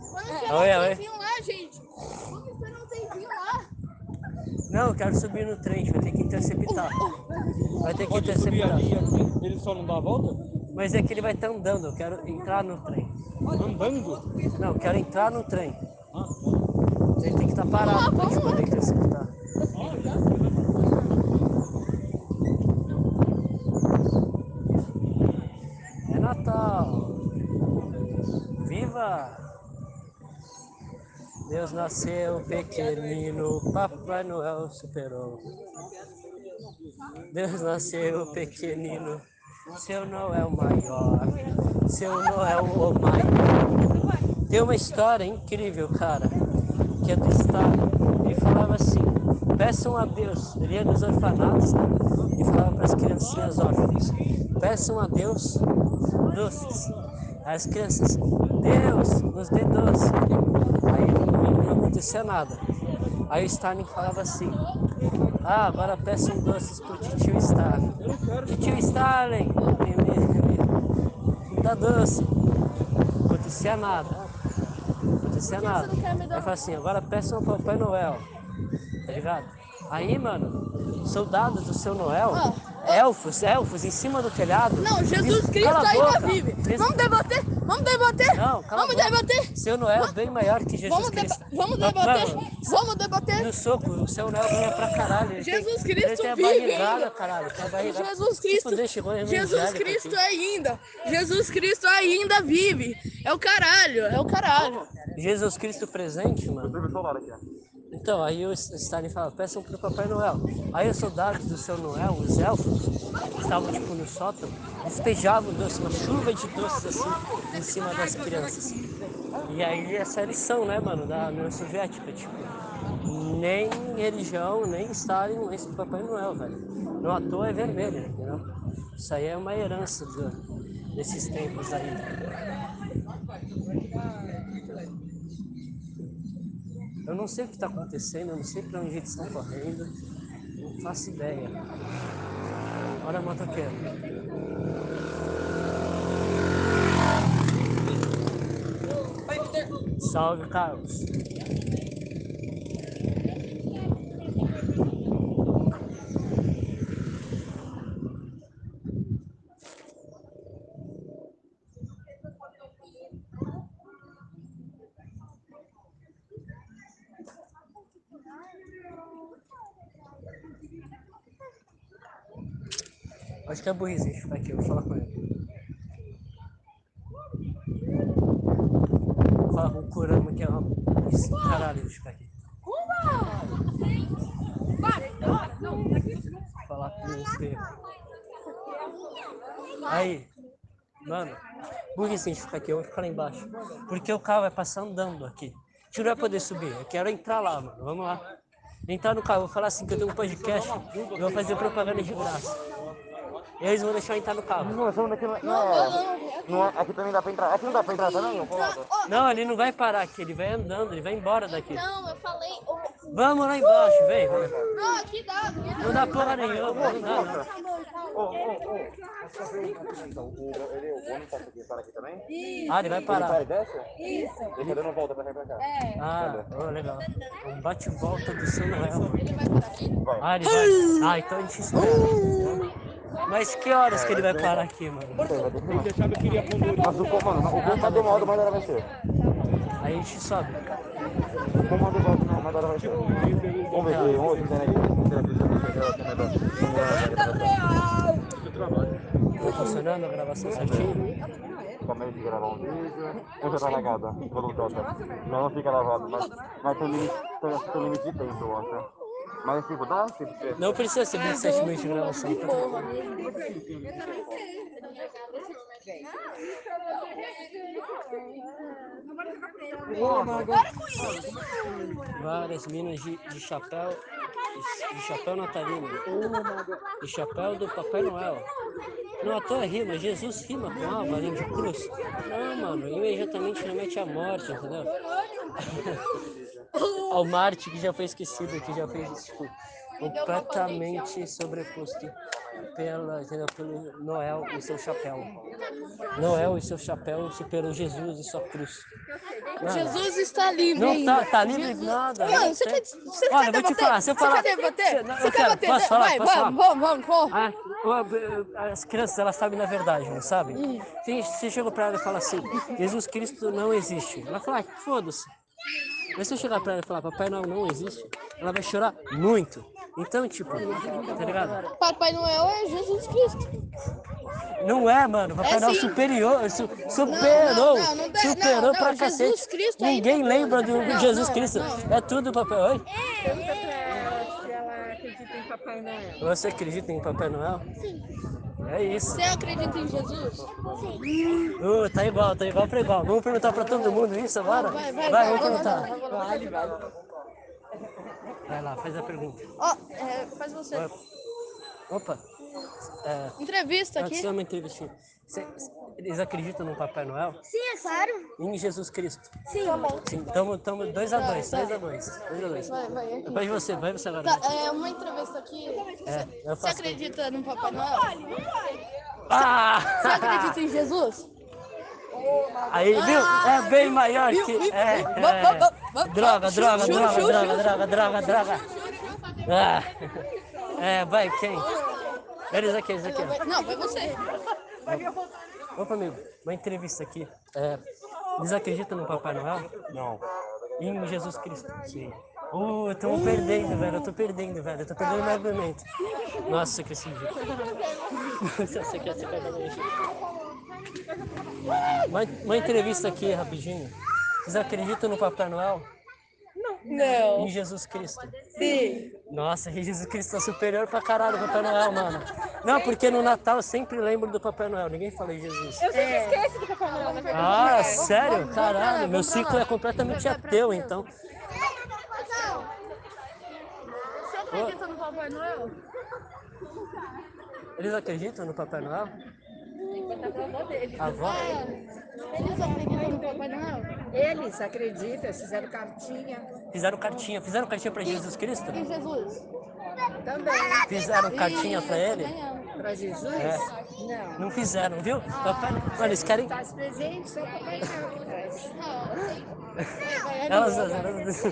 Vamos esperar o trenzinho lá, gente. Vamos esperar o trenzinho lá. Não, eu quero subir no trem, vai ter que interceptar. Vai ter que interceptar. Ele só não dá a volta? Mas é que ele vai estar andando, eu quero entrar no trem. Andando? Não, eu quero entrar no trem. Ele tem que estar parado pra gente poder interceptar. É Natal! Viva! Deus nasceu pequenino, Papai Noel superou. Deus nasceu pequenino, seu Noel maior, seu Noel o maior. Tem uma história incrível, cara, que é do Estado. Ele falava assim, peçam a Deus, ele ia nos orfanatos né? e falava para as criancinhas órfãs, peçam a Deus doces. As crianças, Deus, nos dê doce. Acontecia nada. Aí o Stalin falava assim, ah, agora peçam doces pro tio Stalin. Tio Stalin, me, dá doce. Não acontecia nada. Não acontecia nada. Aí fala assim, agora peçam ao Papai Noel. Tá ligado? Aí, mano, soldados do seu Noel, elfos, elfos em cima do telhado. Não, Jesus Cristo cala ainda boca. vive. Vamos debater? Vamos debater? Não, cala a Vamos boca. debater? Seu Noel é bem maior que Jesus Vamos, deba- Cristo. vamos Mano, debater? Vamos debater? No soco, o seu Noel ganha pra caralho. Ele Jesus tem, Cristo ele tem a vive ainda. caralho. Tem a barrigada. Jesus Se Cristo, a Jesus Cristo ainda, Jesus Cristo ainda vive. É o caralho, é o caralho. Jesus Cristo presente, mano. Então, aí o Stalin fala, peçam pro Papai Noel. Aí os soldados do seu Noel, os elfos, que estavam tipo no sótão, despejavam doce, uma chuva de doces assim, em cima das crianças. E aí essa é a lição, né, mano, da União Soviética, tipo, nem religião, nem Stalin, nem Papai Noel, velho. Não à toa é vermelho, entendeu? Isso aí é uma herança do- desses tempos aí. Eu não sei o que está acontecendo, eu não sei para onde eles estão correndo, não faço ideia. Olha a motoqueira. Salve, Carlos. Acho que é burrice, ficar aqui, eu vou falar com ele. Vou falar com o Kurama que é uma. Caralho, deixa eu ficar aqui. Vou falar com o. Aí, mano, burrice, eu ficar aqui, eu vou ficar lá embaixo. Porque o carro vai passar andando aqui. A gente não vai poder subir, eu quero entrar lá, mano. Vamos lá. Entrar no carro, vou falar assim que eu tenho um podcast, eu vou fazer propaganda de graça. E eles vão deixar eu entrar no carro. Não, essa onda aqui não é. Não, é, não é. Aqui também dá pra entrar. Aqui não dá pra entrar também, ô Colado? Não, ele não vai parar aqui, ele vai andando, ele vai embora daqui. Não, eu falei. Vamos lá embaixo, vem. Não, aqui dá. Não dá porra nenhuma, não dá não. Ô, ô, ô. Então, ele, o ônibus passa aqui, para aqui também? Ah, ele vai Ele para parar. e desce? Isso. Ele tá dando volta pra cá e pra cá. Ah, oh, legal. Um bate-volta do São Noel. Ele vai parar aqui? Vai. Ah, ele vai. Ah, então a gente espera. Mas que horas que ele vai parar aqui, mano? Mas o comando, o comando uma hora mais hora vai ser. Aí a gente sobe. O comando volta, não, mais hora vai ser. Vamos ver aqui, vamos ver se tem aqui. Tá funcionando a gravação certinho? Também de gravar um vídeo. Já tá lagada? Voluntosa. Não, não fica lavado, mas, mas tem limite, tem, tem limite de tempo, eu acho. Mas tipo, dá? Tipo, você- Não precisa ser 27 minutos de gravação. Tá? Várias minas de, de chapéu, de, de chapéu natalino, de chapéu do Papai Noel. Não toa rima, Jesus rima com alma, além de cruz. Não, mano, imediatamente remete à morte, entendeu? Ao Marte que já foi esquecido, que já foi tipo, completamente sobreposto pela, pelo Noel e seu chapéu. Noel e seu chapéu superou Jesus e sua cruz. Mano, Jesus está livre. não ainda. tá, tá livre de nada. Não você quer, você Olha, quer eu vou te falar, Você falar- quer debater? Você eu quer bater? posso falar, Vai, posso vamos, vamos, vamos. Ah, as crianças, elas sabem da verdade, não sabem? Tem- Você chega pra ela e fala assim, Jesus Cristo não existe. Ela fala, ah, foda-se. Mas se eu chegar pra ela e falar, Papai Noel não existe, ela vai chorar muito. Então, tipo, tá ligado? Papai Noel é Jesus Cristo. Não é, mano. Papai É Noel sim. superior, su- superou, não, não dá- superou não, pra não, cacete. Jesus Cristo Ninguém lembra do Não, Jesus não, Cristo. não. É tudo Papai Oi? Pergunta pra ela se ela acredita em Papai Noel. Você acredita em Papai Noel? É isso. Você acredita em Jesus? Uh, tá igual, tá igual pra igual. Vamos perguntar pra todo mundo isso agora? Vai, vai, vamos vai, perguntar. vai, vai, vai, vai, lá, faz a pergunta. Ó, é, faz você. Opa. É, Entrevista aqui. de uma entrevistinha. Cê- eles acreditam no Papai Noel? Sim, é claro. Em Jesus Cristo? Sim. Tá bom. Sim, tamo, tamo 2 a 2 Tá, 2 tá. a 2 2 a 2 Vai, vai, aqui. Vai você, vai você agora. Tá, é uma entrevista aqui. É, eu Você acredita no Papai Noel? Ah! Você acredita em Jesus? Aí, viu? É bem maior que. É, é. Droga, droga, droga, droga, droga, droga, droga. Ah. É, vai, quem? Eles aqui, eles aqui. Não, vai você. Opa, amigo, uma entrevista aqui. É, eles acreditam no Papai Noel? Não. Em Jesus Cristo? Sim. Uh, estamos perdendo, velho. Eu tô perdendo, velho. Eu tô perdendo meu argumento. Nossa, que esse vídeo. Você quer se pegar no uma, uma entrevista aqui, rapidinho. Vocês acreditam no Papai Noel? Não. Em Jesus Cristo? Sim. Nossa, Jesus Cristo é superior pra caralho Papai Noel, mano. Não, porque no Natal eu sempre lembro do Papai Noel. Ninguém fala em Jesus. Eu sempre esqueço do Papai Noel, na verdade. Ah, É. sério? Caralho, meu ciclo é completamente ateu, então. Você acredita no Papai Noel? Eles acreditam no Papai Noel? A avó? Eles acreditam no Papai Noel? Eles acreditam, fizeram cartinha. Fizeram cartinha. Fizeram cartinha pra Jesus Cristo? E Jesus? Também. Fizeram cartinha pra ele? Pra Jesus? É. Não. Não fizeram, viu? Papai... Mano, eles querem. Tá os presentes, só. Elas, elas...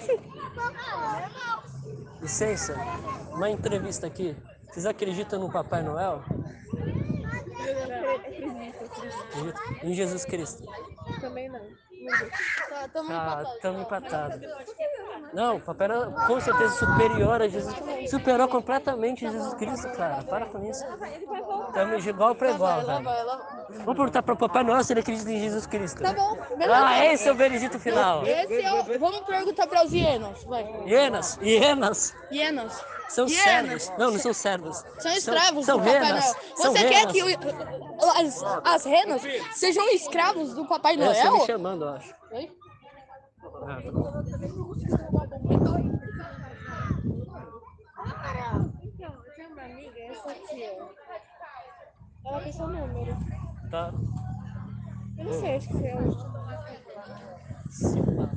Licença, uma entrevista aqui. Vocês acreditam no Papai Noel? Acreditam Em Jesus Cristo. Também não. Tá, tamo empatados. estamos empatados. Não, o Papai Noel com certeza superior a Jesus. Superou completamente Jesus Cristo, cara. Para com isso. Estamos de igual para igual, Lá velho. vai, lá. Vamos perguntar para o Papai Noel se ele acredita em Jesus Cristo. Tá bom, beleza. Ah, esse é o veredito final. Esse é o... Vamos perguntar para os hienas, vai. Hienas, hienas. Hienas. São Hienas. servos. Não, não são servos. São escravos São do Papai renas. Noel. São Você quer renas. que o- as, as renas sejam escravos do Papai É, você me Noel? chamando, eu acho. Oi? Ah, tá bom. Então, eu tenho uma amiga, essa tia. Ela tem seu número. Tá? Eu não sei, acho que foi a última. Se pá.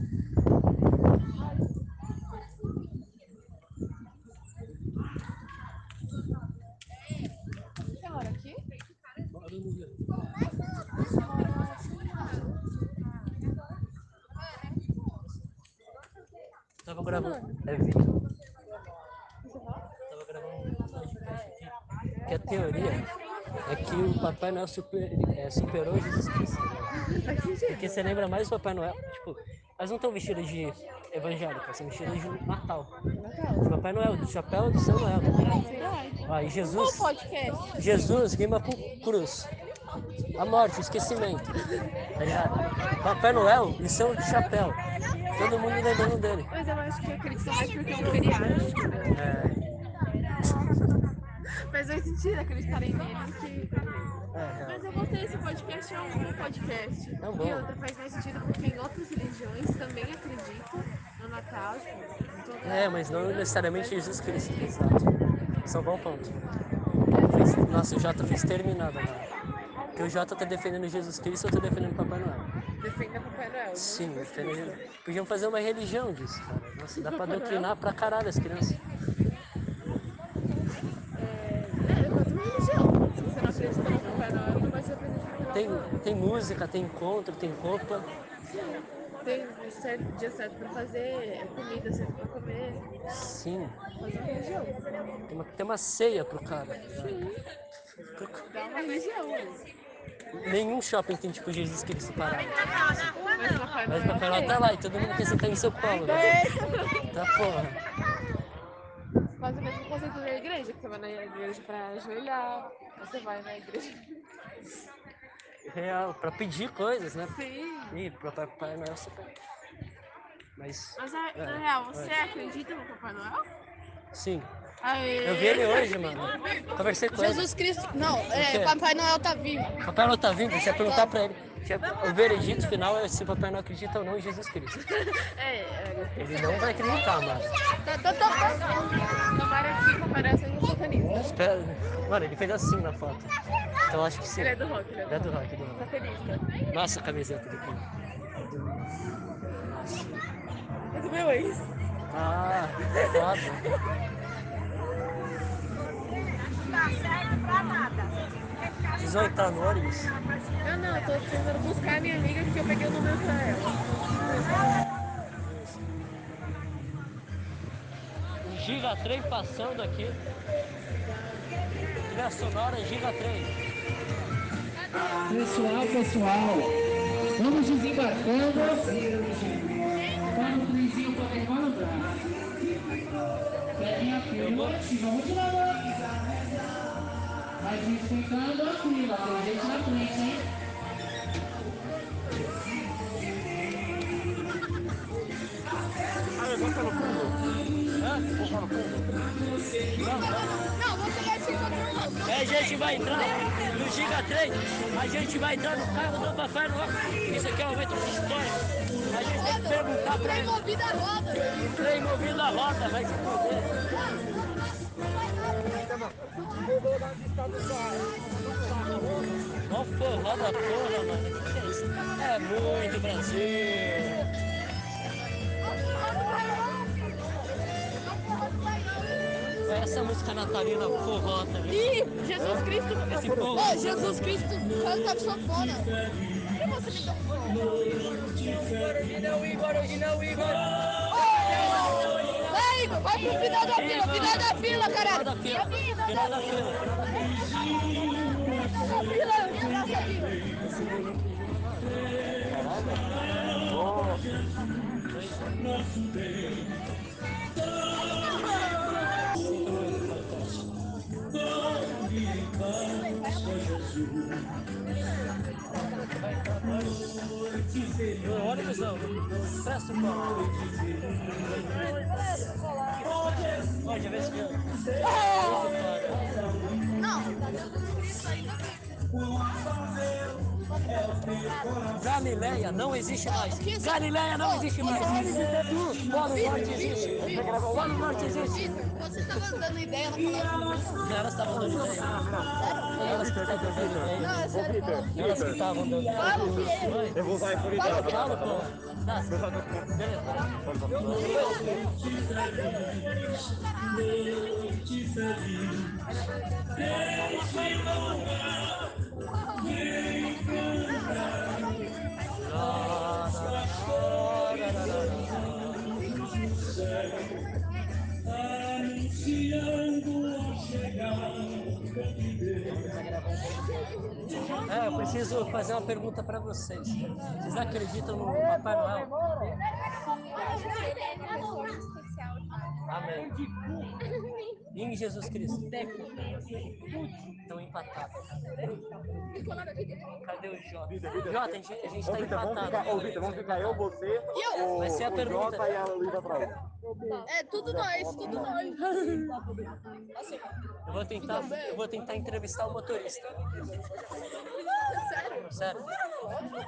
Você mora aqui? Tava gravando. É vídeo. Tava gravando um podcast aqui. Que a teoria é que o Papai Noel super, é, superou Jesus Cristo. né? Porque você lembra mais do Papai Noel. Tipo, elas não estão vestidas de evangélica, elas estão vestidas de Natal. De Papai Noel, do chapéu de São Noel. Ó, e Jesus. Jesus rima com cruz. A morte, o esquecimento. Tá ligado? Papai Noel, lição de chapéu. Todo mundo lembrando dele. Mas eu acho que acredito mais porque é um feriado. É, Faz mais sentido acreditarem nele que. é, Mas eu gostei desse podcast, é um bom podcast. É um bom. E outra faz mais sentido porque em outras religiões também acreditam no Natal. Tipo, é, mas não necessariamente Jesus Cristo. Exato. Isso é bom ponto. Nossa, o Jota fez terminado agora. Porque o Jota tá defendendo Jesus Cristo, eu tô defendendo Papai Noel. Defenda Papai Noel. não Sim, defendendo... Podiam fazer uma religião disso, cara. Nossa, dá pra doutrinar pra caralho as crianças. É, é quanto uma religião. Se você não acredita no Papai Noel, não vai ser presente no final Tem, tem música, tem encontro, tem roupa. Tem certo dia certo pra fazer, comida certa pra comer. Sim. Fazer uma religião. Tem uma, tem uma ceia pro cara. Sim. Dá uma religião. Nenhum shopping tem tipo Jesus Cristo parado. Mas Mas Noel. Papai Noel tá lá e todo mundo quer sentar em seu colo. Né? Tá porra. Mas o mesmo conceito da igreja, que você vai na igreja pra ajoelhar, você vai na igreja. Real, pra pedir coisas, né? Sim. Ih, pro Papai Noel super. Mas. Mas na, é, na real, você é. acredita no Papai Noel? Sim. Aê. Eu vi ele hoje, mano. Conversei com ele. Jesus Cristo. Não, é? Papai Noel tá vivo. Papai Noel tá vivo, você ia perguntar pra ele. O veredito final é se o Papai Noel acredita ou não em Jesus Cristo. É, é. Ele não vai acreditar, mano. Tá, tá, tá. Tomara que Papai seja satanista. Espera. Mano, ele fez assim na foto. Então acho que sim. Ele é do rock, é do Ele é do rock, do rock. Satanista. Nossa, a camiseta daqui. É do meu ex. Ah, foda. Vocês vão entrar no ônibus? Não, não, eu tô tentando buscar a minha amiga porque eu peguei o número pra ela. O Giga Trem passando aqui. Trilha sonora Giga Trem. Pessoal, pessoal, vamos desembarcando para o trenzinho poder mandar. Peguem a fila e vamos devagar. Vai desficando a fila, tem gente na frente, hein? Ah, eu vou ficar no fundo. Hã? Vou ficar no fundo. Não, você vai se encontrar É, a gente vai entrar no Giga Trem, a gente vai entrar no carro do Papai Noel. Isso aqui é um evento histórico. A gente tem que perguntar pra ele. movida a roda. Trem movido a roda, vai se foder. Ó forró da porra, mano. O que é isso? É muito Brasil. É essa música natalina forró também. Ih, Jesus Cristo. Esse povo. Ô, Jesus Cristo canta sanfona. Por que você me dá um Vai, Igor, vai pro final da fila, final da fila, caralho. Final da fila, final da fila. Final da fila, No ônibus não. Presta o colar. Pode ver Galileia não existe mais. Galileia não existe mais. Polo Norte existe. Polo Norte existe. Você tava dando ideia, ela falou. Elas estavam dando ideia. Elas que estavam dando ideia. Não, é sério, o? Elas que estavam dando ideia. Fala o quê? Eu vou usar por Fala, ideia. fala, pô. Tá. É, eu preciso fazer uma pergunta pra vocês. Vocês acreditam no Papai Noel? Amém. E em Jesus Cristo? Estão empatados. Cadê o Jota? Jota, a gente, a tá vamos empatado. ficar, ô, Vitor, vamos ficar eu, você, o, Vai ser a o pergunta. Jota e a Luísa atrás. É tudo nós, tudo nós. Eu vou tentar, eu vou tentar entrevistar o motorista. sério? Sério.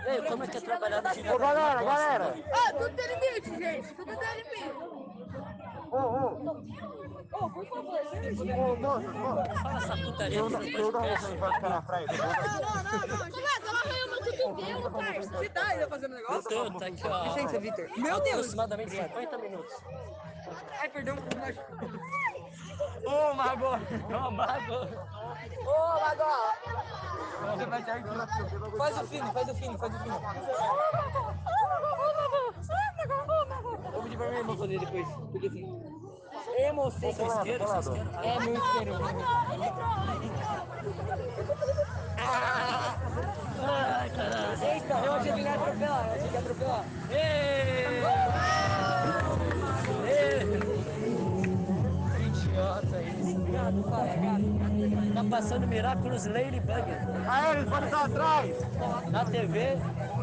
E aí, como é que é trabalhar no? Ô, galera, galera. Ah, tudo tem limite, gente. Tudo tem limite. Ô, ô, Ô, por favor, gente. ô, moço, moço. Fala essa putaria Eu não, eu não vou vai ficar na praia. Não, não, não, não. Começa, ela arranhou meu cotovelo, parça. Você tá ainda fazendo Eu negócio? tô, tá aqui, ó. Licença, Vitor. Meu Deus! 50 minutos. Ai, perdão. mas- Ô, Mago! Ô, Mago! Ô, Lagoa! Você vai ter que- Faz o fino, faz o fino, faz o fino. Vou pedir pra minha irmã fazer depois. Porque assim. Emo, Vocês são isqueiros, vocês isqueiros. É muito isqueiro. Ai, caralho. Eita, eu achei que ele ia atropelar, eu achei que ia atropelar. Que idiota isso. Obrigado, pai, obrigado. Tá passando Miraculous Ladybug Aí, eles podem estar atrás. na TV.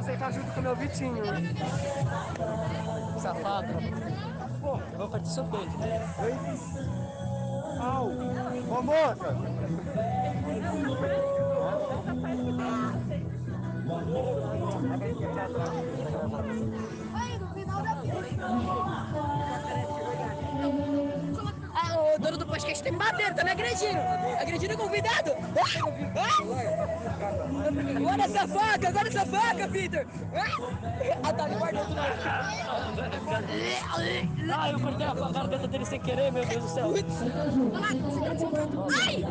Você tá junto com o meu Vitinho. Safado. Eu vou partir seu peito. Au. Ô, moça. Aí, no final da Ah, o dono do podcast tem bater, tá me agredindo. Agredindo o convidado. Ah! Agora essa faca, agora essa faca, Peter. Ah, tá, guardou tudo. Ah, eu cortei a garganta dele sem querer, meu Deus do céu. Ai!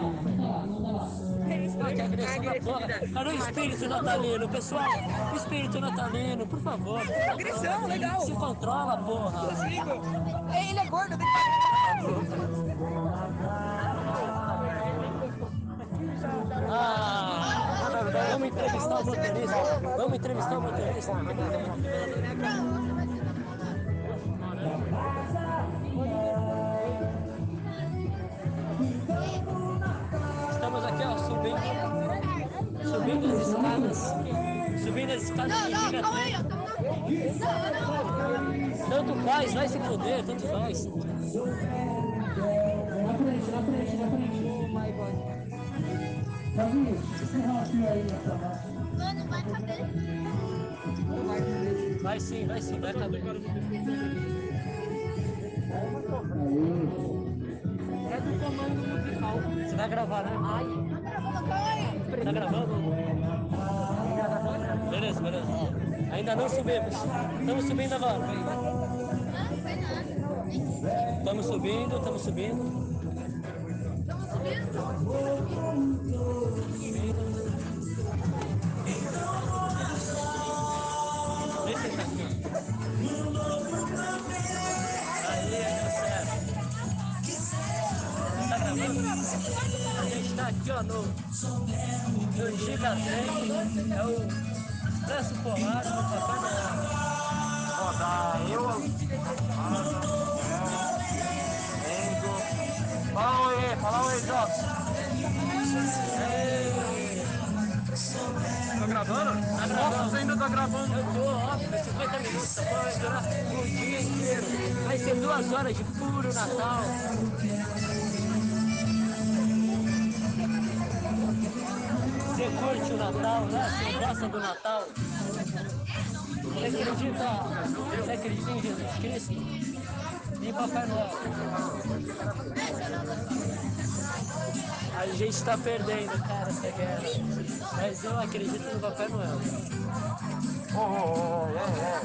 Da porra. Cara, o espírito natalino, pessoal. Espírito natalino, por favor. Agressão, legal. Se controla, porra. Ele é gordo, tem que Ah, vamos entrevistar o motorista. Vamos entrevistar o motorista. Estamos aqui, ó, subindo. Subindo as escadas. Subindo as escadas Não, não, aí. Calma aí. Tanto faz, vai se foder, tanto faz. Na frente, na frente, na frente. Oh my god. Davi, esse rápido aí nessa base. Mano, vai caber. Vai sim, vai sim, vai caber. É do comando musical. Você vai gravar, né? Calma aí. Tá gravando? Beleza, beleza. Ainda não subimos. Estamos subindo agora. Não, foi nada. Estamos subindo, estamos subindo. Estamos subindo. A gente tá aqui, ó, no, no Giga Trem. É o Expresso Polar do Papai Noel. Rodar eu. Fala oi, fala oi, Jota. Tá gravando? Tá gravando. Nossa, ainda tá gravando. Eu tô, óbvio, 50 minutos, tá? Vai durar o dia inteiro. Vai ser duas horas de puro Natal. Curte o Natal, né? Você gosta do Natal? Você acredita, você acredita em Jesus Cristo? E Papai Noel? A gente tá perdendo, cara, essa guerra. Mas eu acredito no Papai Noel. Oh, oh, oh, é, é.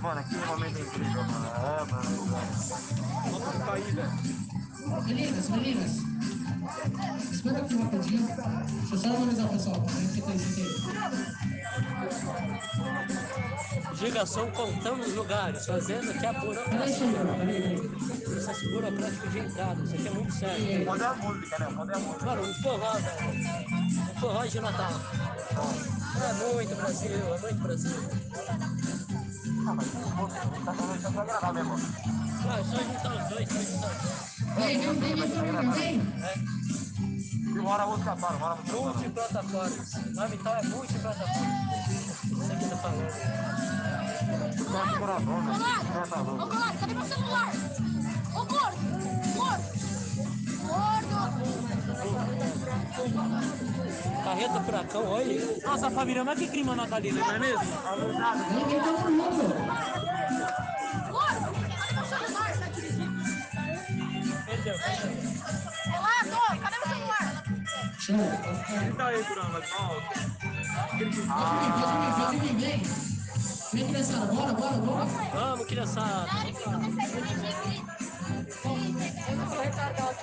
Mano, que momento incrível, mano. É, mano. Vamos cair, velho. Meninas, meninas. Espera aqui rapidinho. Deixa eu só organizar o pessoal. pra gente ter isso aqui. Giga, são contando os lugares, fazendo aqui a burocracia. Essas burocráticas de entrada, isso aqui é muito sério. Quando é a música, né? Quando é a música. Mano, um forró, velho. Um forró de Natal. É muito Brasil, é muito Brasil. Ah, mas tá falando só pra gravar mesmo. É só juntar os dois, só juntar os dois. Vem, vem, vem, vem, vem, vem. E uma hora a música para, uma hora a música para. Multiplataformas. O nome então é multiplataformas. Isso aqui tá falando. É, Ô. Colar, cadê meu celular? Ô, gordo! Gordo! Gordo! Carreta Furacão, olha. Nossa, família, mas que clima natalino, não é mesmo? Vem, vem todo mundo. Gordo! Cadê meu celular? Show. Tá aí, pode vir, vem. Vem, criançada, bora, bora, bora. Vamos, criançada. Sério que comecei a dirigir Eu não sou retardado.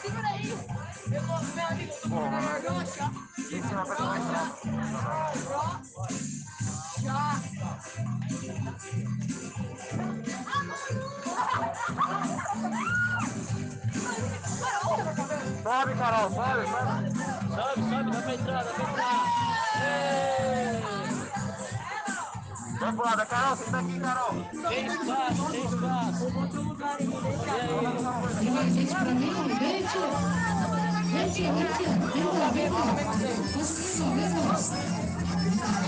Segura aí. Eu vou, meu amigo, eu tô com uma gargancha. Isso é uma coisa mais Já. Sobe, Carol, sobe, sobe. Sobe, sobe, dá pra entrar, dá pra entrar. Vem lado, Carol, senta aqui, Carol. Tem espaço, tem espaço. E aí? Tem mais gente pra mim? Vem, tia. Vem, tia, vem, tia. Vem cá, vem cá. Posso vir, só, vem, cá.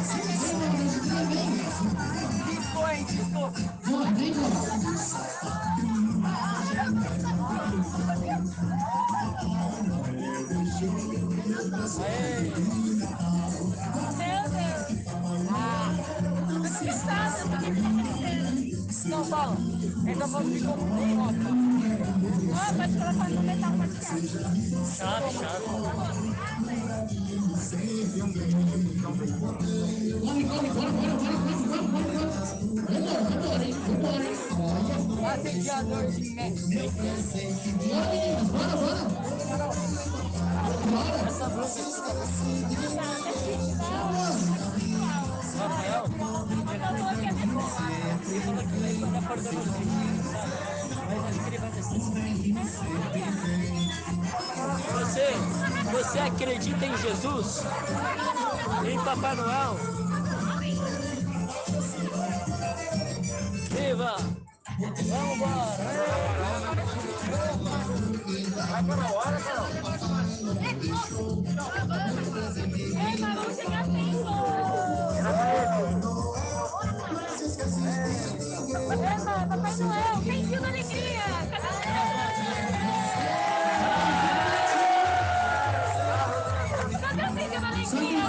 Vem, vem, vem. Bora, vem, cá. Aê! Não, fala. Então vamos ficar com foto. Ah, pode colocar no metal, pode ficar. Chave, chave. Corre, corre, bora, bora, bora, bora, bora, bora, bora. Vambora, vambora, hein? Vambora, hein? Assediador de mestre. Bora, meninas, bora, bora. Bora. Essa blusa Você, você acredita em Jesus? Em Papai Noel? Viva! Vamos embora! Vai pra hora, Carol. Ei, mas vamos chegar Papai Noel, bem-vindo à alegria. Cadê você? Cadê o bem-vindo à alegria?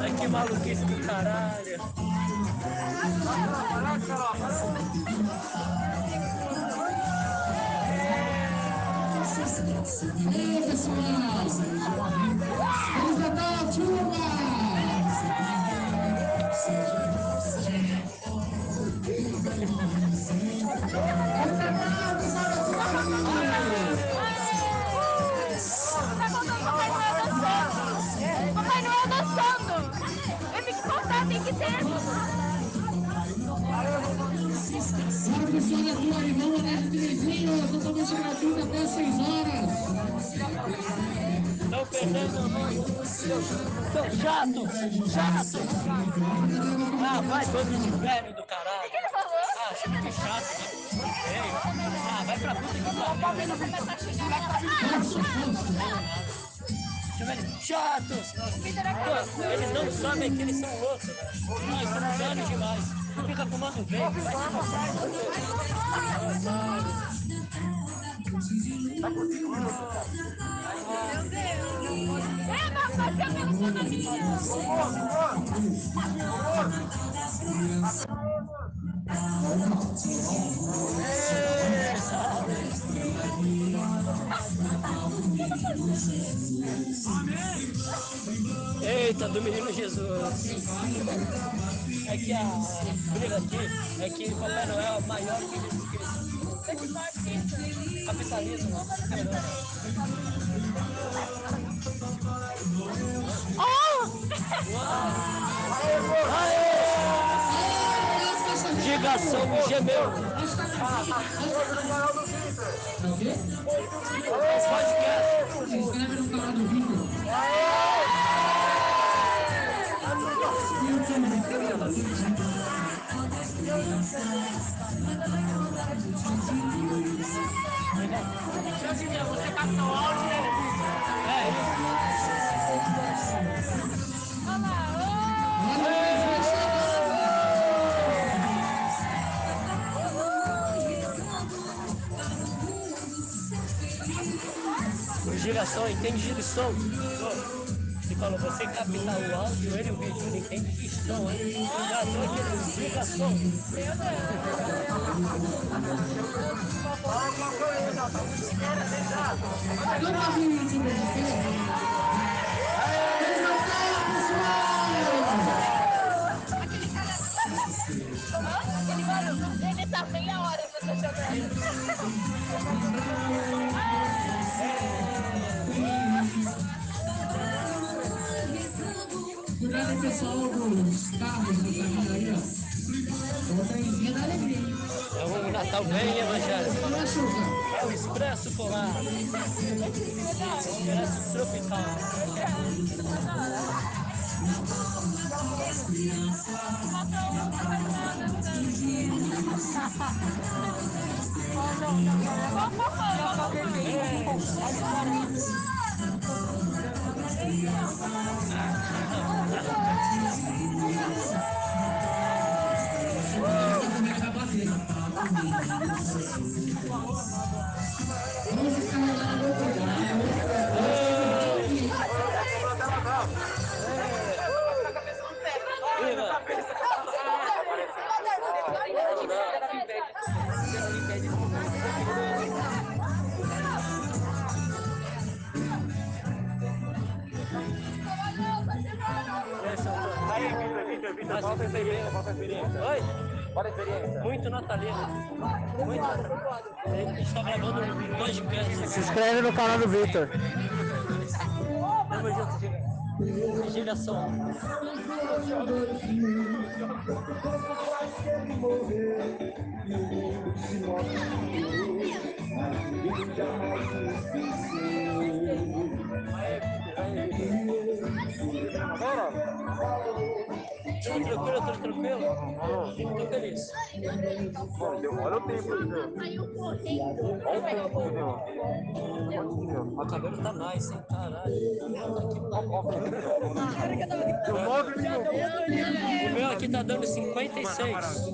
Ai, que maluquice do caralho! Ei, pessoal! Feliz Natal, turma! Tá pessoal da Glória, vamos lá de Terezinha, totalmente gratuito até 6 horas. Seu chato! Chato! Ah, vai todo velho do caralho! Ele falou. Ah, muito chato, né? Ah, vai pra puta que pariu! Palmeiras começa a xingar. Eles chatos. Pô, eles não sabem que eles são loucos, velho. Nós somos velhos demais. Fica fumando vape. Eita, do menino Jesus. É que a briga aqui é que Papai Noel é maior que Jesus Cristo. Capitalismo. Diga sou gemeu. Se inscreve no canal do. Você captou o áudio, né? O girassol entende de som. Você falou, você captar o áudio, ele o vídeo, ele entende de som, hein? Já tô aquele girassol. Ele tá meia hora você jogando. Cuidado, pessoal dos carros do caminho aí, ó. Da alegria. É um Natal bem evangélico. Olha a chuva. É o Expresso Polar. Expresso Tropical. É que vai bater? Vamos descarregar a Vitor, qual a tua experiência? Oi? Qual a experiência? Muito natalino. Muito. A gente tá gravando um podcast. Se inscreve no canal do Vitor. Tamo junto, Giga. Giga som. Tudo tranquilo, tudo tranquilo? Tô feliz. Bom, deu- olha o tempo, Vitor. Olha o tempo deu. Deu? O cabelo tá nice, hein? Caralho. O meu aqui tá dando 56.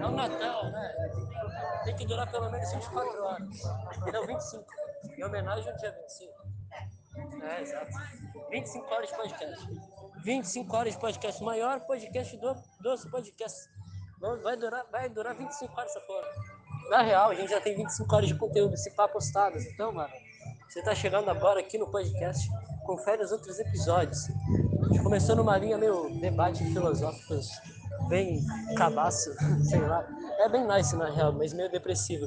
É o Natal, né? Tem que durar pelo menos 24 horas. E não 25. Em homenagem ao dia 25. É, exato. 25 horas de podcast. 25 horas de podcast. Maior podcast do, dos podcasts. Vai- Vai durar, vai durar 25 horas essa porra. Na real, a gente já tem 25 horas de conteúdo, se pá postadas. Então, mano, você tá chegando agora aqui no podcast, confere os outros episódios. A gente começou numa linha meio debate filosóficos, bem cabaço, sei lá. É bem nice na real, mas meio depressivo.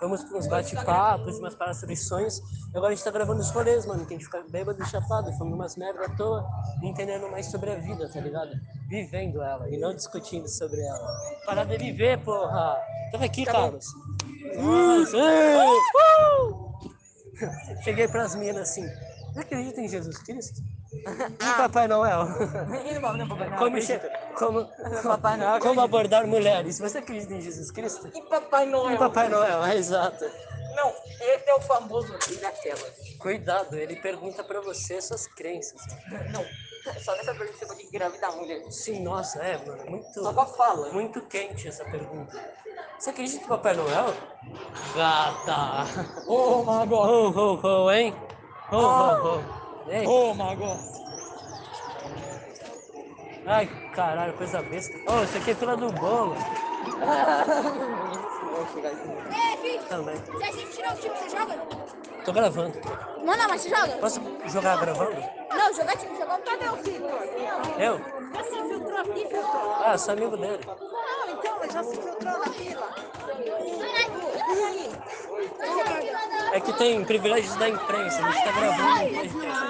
Vamos para uns bate-papos, umas paradas sobre sonhos. Agora a gente tá gravando os rolês, mano, que a gente fica bêbado e chapado, falando umas merda à toa, entendendo mais sobre a vida, tá ligado? Vivendo ela e não discutindo sobre ela. Parada é viver, porra! Tava aqui, Carlos. Ei! Uh! Cheguei pras minas assim. Você acredita em Jesus Cristo? E Papai Noel? Como, che... como... como abordar mulheres? Você acredita em Jesus Cristo? E Papai Noel? E Papai Noel, é exato. Não, esse é o famoso rei daquelas. Cuidado, ele pergunta pra você suas crenças. Não, só nessa pergunta você pode engravidar a mulher. Sim, nossa, é, mano, muito. Só com a fala. Muito quente essa pergunta. Você acredita em Papai Noel? Gata! Ô, Mago! Ho, ho, ho, hein? Ho, ho, ho. Ei. Ô, Mago! Ai, caralho, coisa besta. Ô, isso aqui é fila do bolo. Ei, Vitor, Também. se a gente tirar o time, você joga? Tô gravando. Não, não, mas você joga? Posso jogar gravando? Não, jogar time, jogar o Cadê o Vitor? Eu? Já se infiltrou aqui, Vitor? Ah, sou amigo dele. Não, então, mas já se infiltrou na fila. É que tem privilégios da imprensa, a gente tá gravando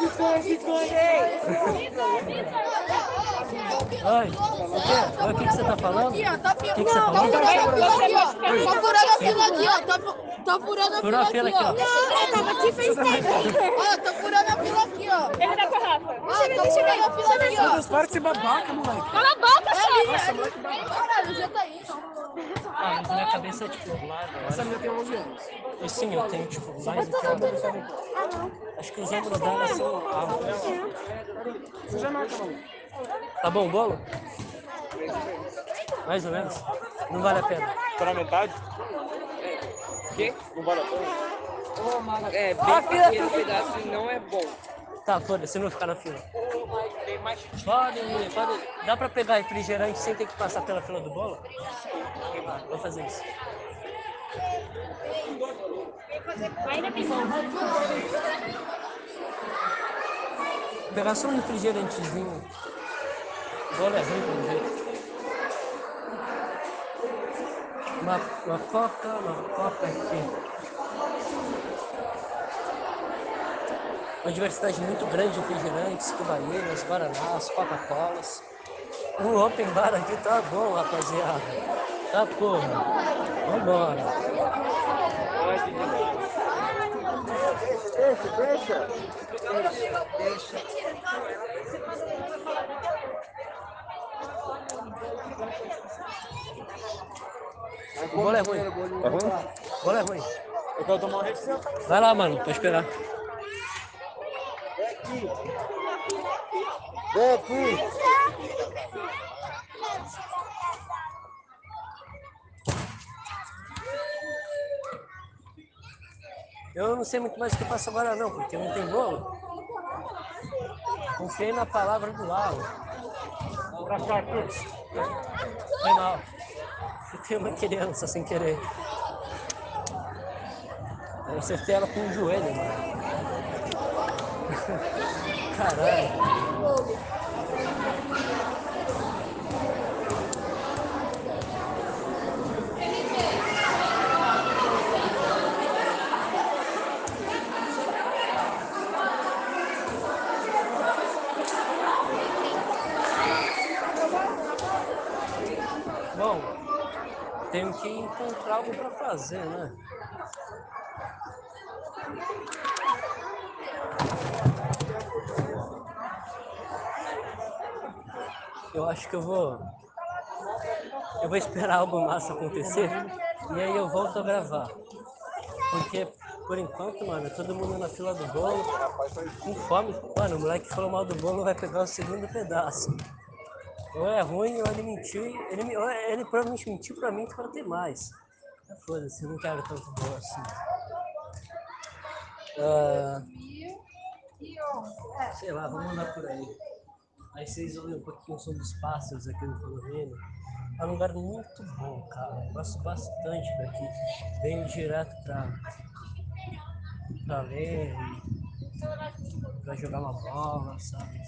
um. Oi, o que, que você tá falando? Tá O que, que você Tá falou? furando a fila aqui, ó. Tá furando a fila aqui, ó. Tá, tá furando a fila aqui, ó. Não, tava te fez tempo. Ó, tá furando a fila aqui, ó. Erra da garrafa. Ó, tá furando a fila aqui, ó. Para de ser babaca, moleque. Cala a boca, Nossa, Caralho, já tá aí, então. Ah, mas minha cabeça é tipo lá Essa minha tem 11 anos. E sim, eu tenho tipo mais do que ela. Acho que os ombros dela são. Você já marca, mano. Tá bom o bolo? Mais ou menos? Não vale a pena. Tá na metade? Quê? Não vale a pena? É, bem pequeno pedaço e não é bom. Tá, foda-se, não ficar na fila. Pode, pode. Dá pra pegar refrigerante sem ter que passar pela fila do bolo? Vou fazer isso. Pegar só um refrigerantezinho. O bolo é ruim pelo jeito. Uma, uma coca, uma coca aqui. Uma diversidade muito grande de refrigerantes, cubaieiras, guaranás, Coca-Colas. O open bar aqui tá bom, rapaziada. Tá porra. Vambora. Deixa, deixa. O bolo é ruim. É ruim? O bolo é ruim. Eu quero tomar uma receita. Vai lá, mano, pode esperar. Vem aqui. Eu não sei muito mais o que eu faço agora não, porque não tem bolo. Confiei na palavra do Lau. Cá, Cruz. Foi mal. Eu tenho uma criança sem querer. Eu acertei ela com o joelho, mano. Caralho. Bom, tenho que encontrar algo pra fazer, né? Eu acho que eu vou. Eu vou esperar algo massa acontecer e aí eu volto a gravar. Porque, por enquanto, mano, todo mundo na fila do bolo, com fome. Mano, o moleque falou mal do bolo vai pegar o segundo pedaço. Ou é ruim, ou ele mentiu. Ele, ou ele provavelmente mentiu pra mim para ter mais. Foda-se, eu não quero tanto bolo assim. Ah, sei lá, vamos andar por aí. Aí vocês olham um pouquinho sobre os pássaros aqui no condomínio. É um lugar muito bom, cara. Eu gosto bastante daqui. Venho direto pra, pra ler, pra jogar uma bola, sabe?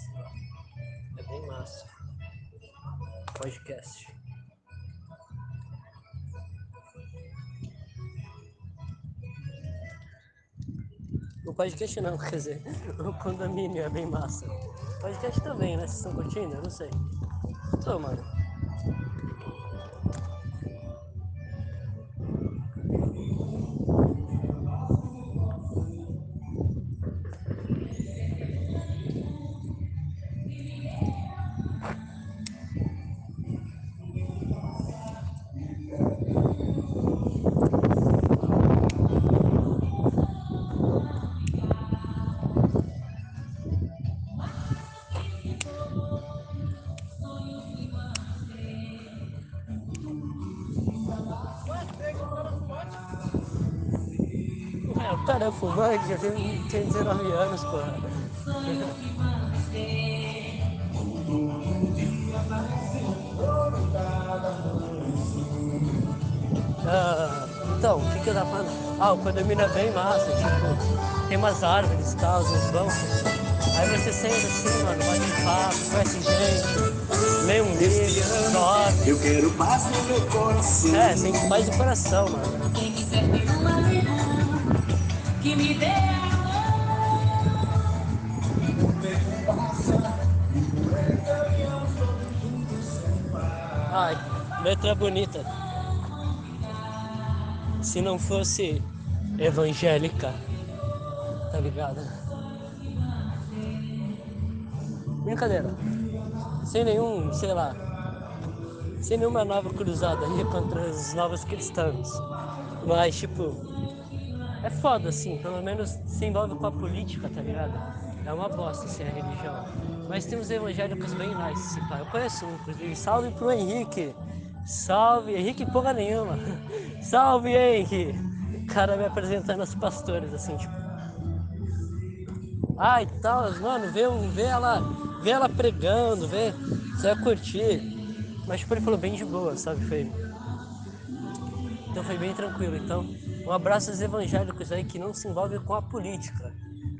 É bem massa. Podcast. O podcast não, quer dizer, o condomínio é bem massa. O podcast também, né? Vocês estão curtindo? Eu não sei. Tô, mano. Fumante, já tem, tem 19 anos, porra. Ah, então, o que, que eu tava falando? Ah, o condomínio é bem massa, tipo, tem umas árvores e tal, uns bancos. Aí você senta assim, mano, bate papo, conhece gente, lê um livro, dorme. Eu quero paz no meu coração. É, sente paz do coração, mano. Que me dê Ai, letra bonita. Se não fosse evangélica, tá ligado? Brincadeira. Sem nenhum, sei lá, sem nenhuma nova cruzada aí contra os novos cristãos. Mas, tipo, é foda, assim, pelo menos se envolve com a política, tá ligado? É uma bosta, assim, a religião. Mas tem uns evangélicos bem nice, assim, pá. Eu conheço um, inclusive. Salve pro Henrique! Salve, Henrique porra nenhuma! Salve, Henrique! O cara me apresentando os pastores, assim, tipo. Ai, tal, mano, vê, vê ela, vê ela pregando, vê, você vai curtir. Mas tipo, ele falou bem de boa, sabe? Foi. Então foi bem tranquilo. Então, um abraço aos evangélicos aí que não se envolvem com a política.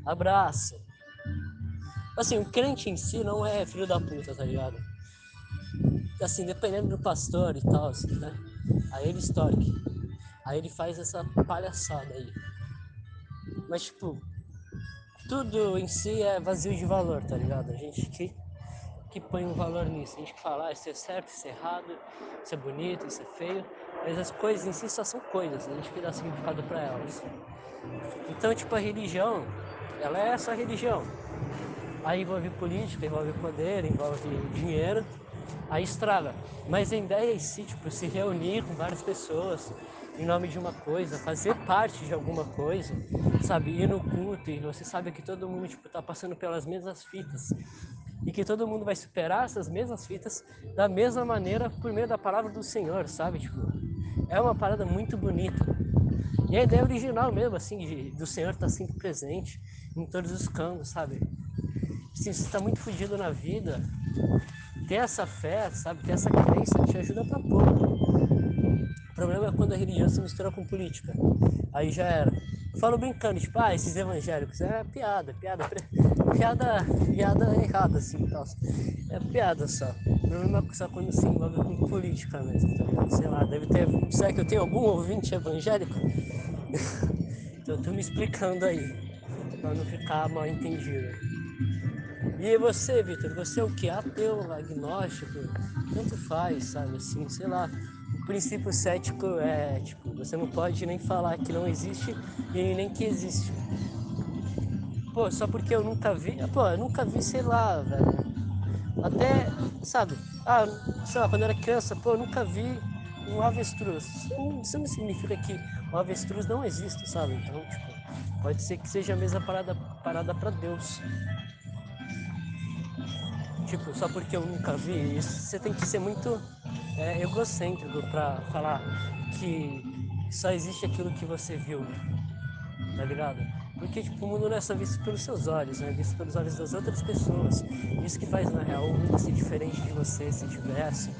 Abraço. Assim, o crente em si não é filho da puta, tá ligado? Assim, dependendo do pastor e tal, assim, né? Aí ele estorque. Aí ele faz essa palhaçada aí. Mas, tipo, tudo em si é vazio de valor, tá ligado? A gente que, que põe um valor nisso. A gente fala, ah, isso é certo, isso é errado, isso é bonito, isso é feio. Mas as coisas em si só são coisas, a gente que dá significado para elas. Então, tipo, a religião, ela é essa religião. Aí envolve política, envolve poder, envolve dinheiro, aí estraga. Mas a ideia em si, tipo, se reunir com várias pessoas em nome de uma coisa, fazer parte de alguma coisa, sabe? Ir no culto e você sabe que todo mundo, tipo, tá passando pelas mesmas fitas. E que todo mundo vai superar essas mesmas fitas da mesma maneira por meio da palavra do Senhor, sabe? Tipo, é uma parada muito bonita. E a ideia original mesmo, assim, de, do Senhor estar sempre presente em todos os campos, sabe? Assim, você está muito fugido na vida, ter essa fé, sabe? Ter essa crença te ajuda pra pouco. O problema é quando a religião se mistura com política. Aí já era. Falo brincando, tipo, ah, esses evangélicos, é piada, piada, piada, piada errada, assim, tal. É piada só. O problema é só quando se envolve com política mesmo, tá ligado? Sei lá, deve ter. Será que eu tenho algum ouvinte evangélico? então eu tô me explicando aí, pra não ficar mal entendido. E você, Vitor, você é o que? Ateu, agnóstico? Tanto faz, sabe? Assim, sei lá. Princípio cético é, tipo, você não pode nem falar que não existe e nem que existe. Pô, só porque eu nunca vi. Pô, eu nunca vi, sei lá, velho. Até, sabe? Ah, sei lá, quando eu era criança, pô, eu nunca vi um avestruz. Isso não significa que o avestruz não existe, sabe? Então, tipo, pode ser que seja a mesma parada, parada para Deus. Tipo, só porque eu nunca vi isso, você tem que ser muito é, egocêntrico para falar que só existe aquilo que você viu, tá ligado? Porque tipo, o mundo não é só visto pelos seus olhos, né? é visto pelos olhos das outras pessoas. Isso que faz, na real, o mundo ser diferente de você, ser diverso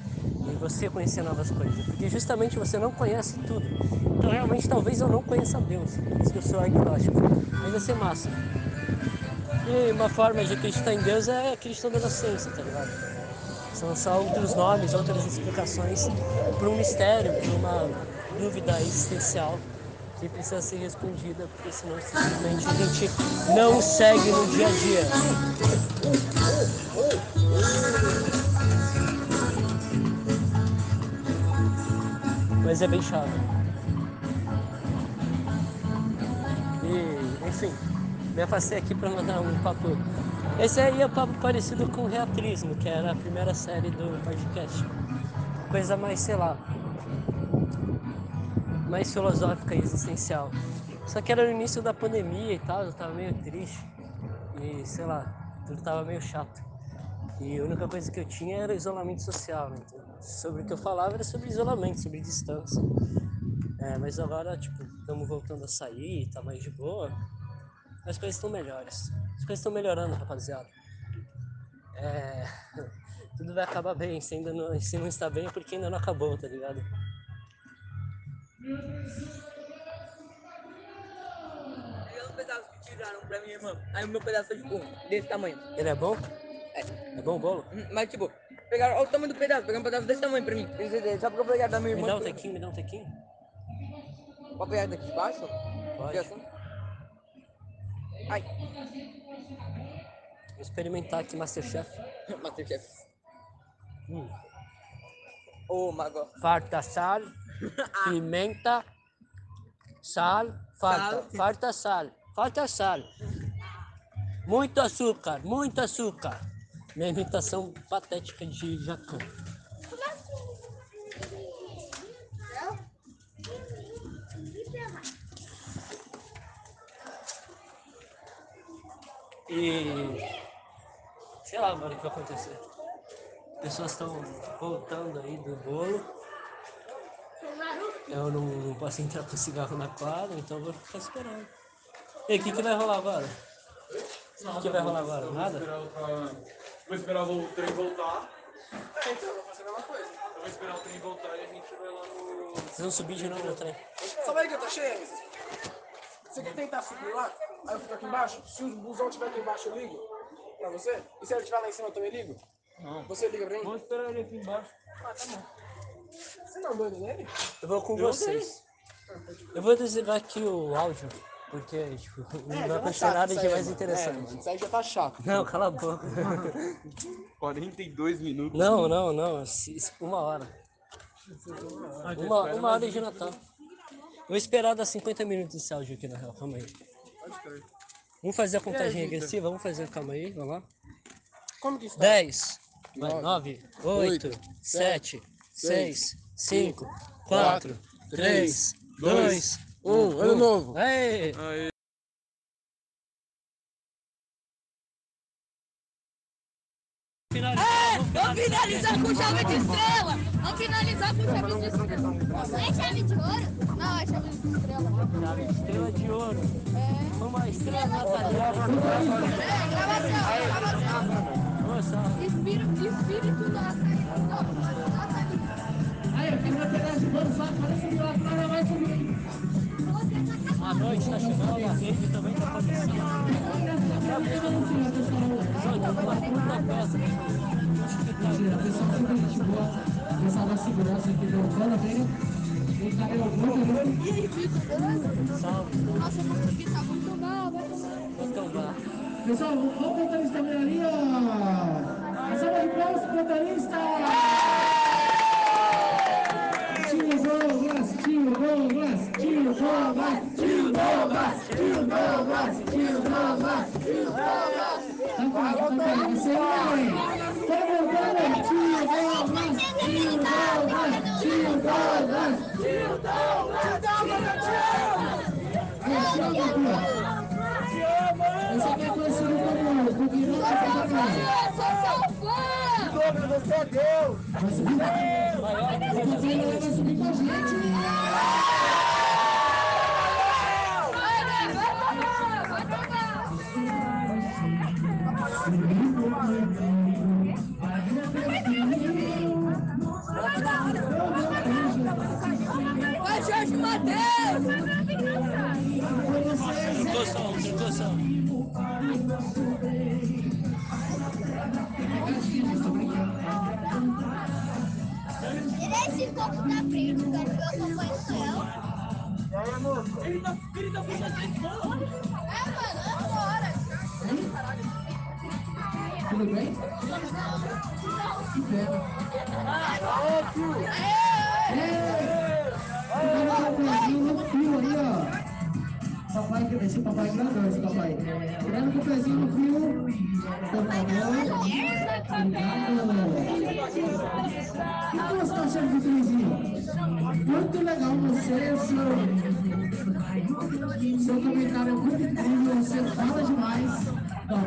e você conhecer novas coisas. Porque justamente você não conhece tudo. Então, realmente, talvez eu não conheça Deus, por isso que eu sou agnóstico. Mas vai ser massa. E uma forma de acreditar em Deus é acreditando na ciência, tá ligado? São só outros nomes, outras explicações para um mistério, para uma dúvida existencial que precisa ser respondida, porque senão simplesmente a gente não segue no dia a dia. Mas é bem chato. E, enfim, me afastei aqui para mandar um papo. Esse aí é um papo parecido com Reatrismo, que era a primeira série do podcast. Coisa mais, sei lá, mais filosófica e existencial. Só que era no início da pandemia e tal, eu tava meio triste. E sei lá, tudo tava meio chato. E a única coisa que eu tinha era isolamento social, né? Então, sobre o que eu falava era sobre isolamento, sobre distância. É, mas agora, tipo, estamos voltando a sair, tá mais de boa. As coisas estão melhores. As coisas estão melhorando, rapaziada. É, tudo vai acabar bem. Se, ainda não, se não está bem é porque ainda não acabou, tá ligado? Pegaram um pedaço que tiraram pra mim, irmão. Aí o meu pedaço é tipo desse tamanho. Ele é bom? É. É bom o bolo? Hum, Mas tipo, pegaram, olha o tamanho do pedaço, pegaram um pedaço desse tamanho pra mim. Só porque eu peguei da minha Me irmã. dá um tequinho, me dá um tequinho. Pode pegar daqui de baixo? Pode. Ai. Vou experimentar aqui Masterchef. Masterchef. Hum. Ô, Mago. Farta sal, pimenta, sal, farta, Sal. farta sal, falta sal. Muito açúcar, muito açúcar. Minha imitação patética de Jacan. E sei lá, mano, o que vai acontecer. Pessoas estão voltando aí do bolo. Eu não, não posso entrar com cigarro na quadra, então eu vou ficar esperando. E aí, o que, que vai rolar agora? O que, que vai rolar agora? Nada? Vou esperar o trem voltar. É, então eu vou fazer a mesma coisa. Eu vou esperar o trem voltar e a gente vai lá no. Vocês vão subir de novo no trem. Sua barriga tá cheia? Você quer tentar subir lá? Aí eu fico aqui embaixo? Se o busão estiver aqui embaixo, eu ligo pra você? E se ele estiver lá em cima, eu também ligo? Não. Você liga pra mim? Vou esperar ele aqui embaixo. Ah, tá bom. Você não é doido nele? Eu vou com Eu vocês. Eu vou desligar aqui o áudio, porque tipo, não É, vai já acontecer nada de mais interessante. É, isso aí já tá chato. Não, cala a boca. 42 minutos. Não, não, não. Uma hora. Uma, uma hora de Natal. Vou esperar dar 50 minutos esse áudio aqui na real, calma aí. Vamos fazer a contagem Vitor? regressiva? Vamos fazer, calma aí, vamos lá. Como que está? 10, Nove, 9, 8, oito, 7, 6, 5, 4, quatro, 3, três, 2, um. 1. Ano novo. Aê! É, vamos finalizar com chave de estrela! Vamos finalizar com chave de estrela! É chave de ouro? Não, é chave de estrela. Chave de estrela de ouro. É. Uma estrela natalina. É, gravação, gravação. Espírito, espírito natalino. Aí, quem vai pegar esse bolo só aparece aqui lá fora, vai subir. a noite tá chegando, a rede também tá começando. Só tá uma puta peça. Mentira, o pessoal sempre gente boa. O pessoal da segurança aqui do Cana, vem. Vem cá, meu muito E aí, Vitor, beleza? Salve. Nossa, mano, aqui tá muito mal, vai Vai tombar. Pessoal, olha o motorista bem ali, ó. Uma salva de palmas pro motorista. Tio Douglas, tio Douglas, tio Douglas, tio Douglas, tio Douglas, tio Douglas, tio Douglas. Tá bom, tá bom, você vai. Tá voltando, tio Douglas, é você é Deus! Vai subir? O Guilherme vai subir com a gente. Vai tomar, vai tomar! Matheus! Trocou som, trocou som. Esse copo eu o. E amor? Ele tá, ele tá puxando esse bolo. É, mano, é agora. Tudo bem? Que pena. Cuidado com o pezinho no fio ali, ó. Papai, esse papai grandão, esse papai. Cuidado com o pezinho no fio. Por favor. Cuidado. O que você está achando do trenzinho? Muito legal você, seu, seu comentário é muito incrível, você fala demais. Aê.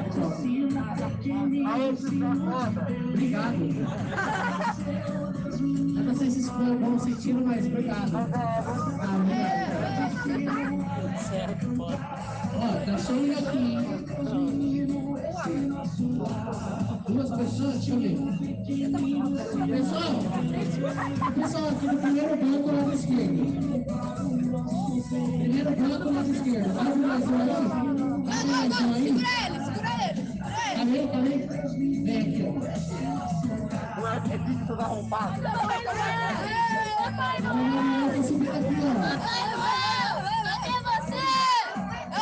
Obrigado. Eu não sei se isso foi bom sentido, mas obrigado. Obrigado. Ó, tá cheio aqui? Duas pessoas, deixa eu ver. Pessoal, pessoal aqui no primeiro banco lado esquerdo. Primeiro banco lado esquerdo. Abre mais um aí. Mais um aí. Vem aqui, ó. Ué, é?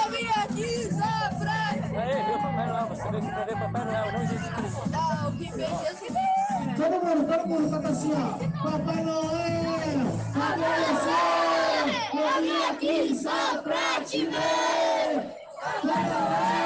Eu só pra... Aí, viu Papai Noel, não. Não, o que fez Jesus Cristo. Todo mundo, todo mundo canta assim, ó. Papai Noel, você? Eu vim aqui só pra te ver. Papai Noel,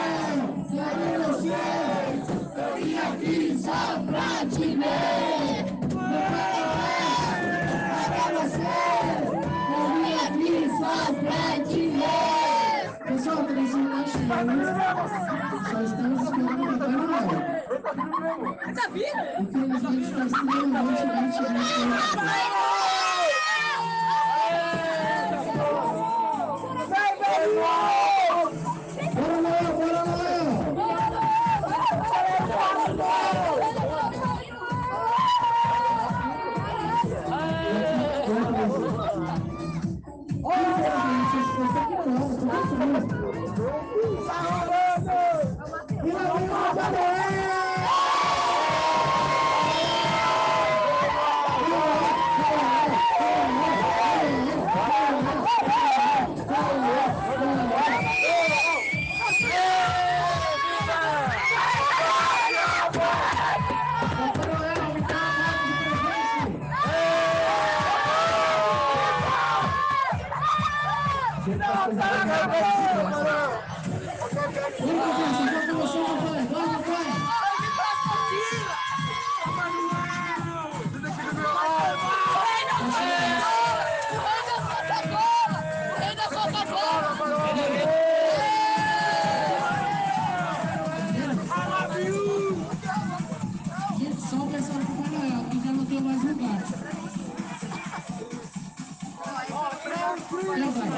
tá. Só estamos esperando o Papai Noel. Tá vindo? Infelizmente está extremamente, mente, Bora,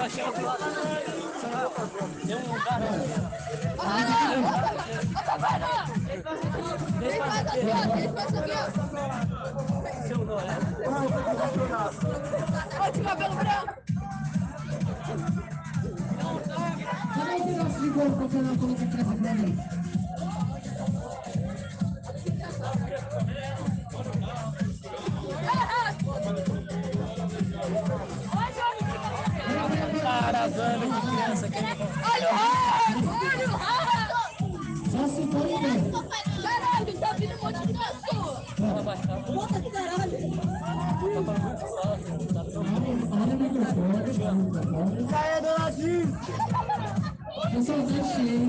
Tem um lugar Olha esse cabelo branco. Cadê o pedaço de bolo que o Papai Noel colocou aqui pra mim? Caravana de criança que Olha o rato! Olha o rato! Só se for em pé. Caralho, tá vindo um monte de pessoa! Bota do caralho! Olha o microfone, olha o microfone. Saia do ladinho! Pessoal, tá cheio.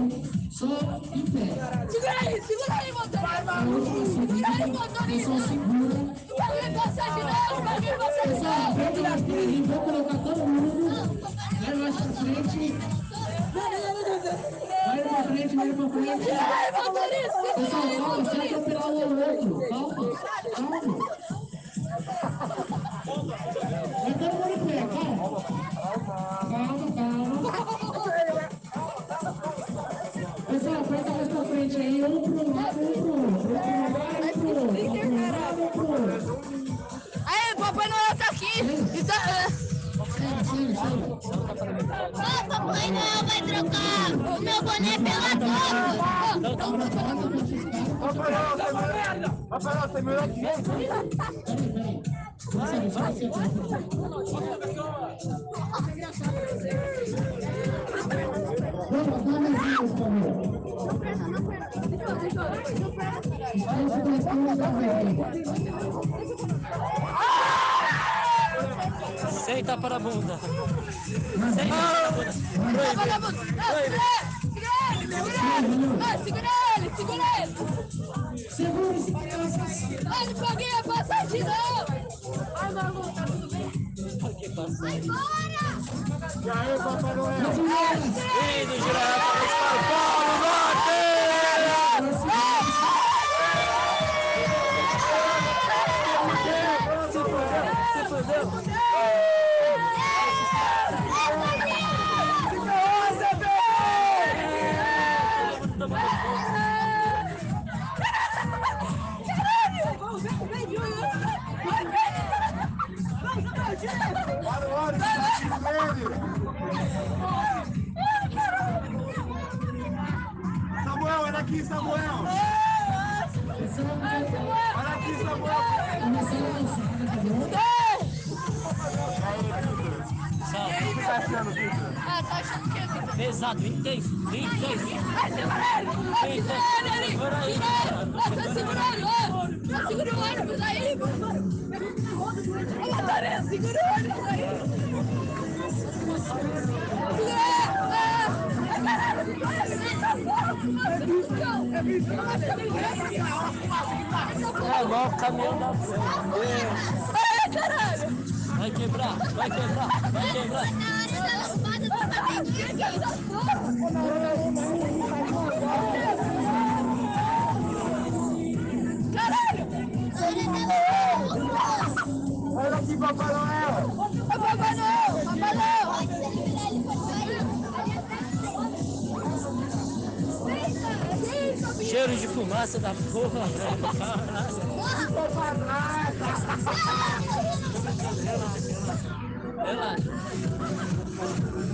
Só em pé. Segura aí, segura aí, motorista! Segura aí, motorista! Pessoal, segura. Vai vir passar de novo, vai vir passar de Pessoal, novo! aperta o gatilho, vou colocar todo mundo. Vai mais pra frente. Vai pra frente, vai pra frente. Pessoal, calma, sem motorista! atropelar o outro. Calma, calma. Vai todo mundo em pé, calma. Calma, calma. Pessoal, aperta mais pra frente aí, um pro lado, Noel, você é melhor- Papai Noel, você é melhor que ele. Vamos, dá mais uma, por favor. Estamos gostando da vez. Senta para a bunda. Ah, segura ele, segura ele! Vai embora! E aí, Papai Noel? As mulheres. Indo Samuel! Olha aqui, Samuel! E aí, meu? Tá achando, Vitor? Ah, tá achando que é Vitor. Pesado, 26, 26. Vai, segura ele! Vai, segura ele! Segura ele! Tá segurando! Tá segurando o ônibus aí! Ô, Mataré, segura o ônibus! É igual o caminhão da frente. Ai, caralho! Vai quebrar, vai quebrar, vai quebrar. Olha aqui, Papai Noel! Cheiro de fumaça da porra, velho. Relaxa.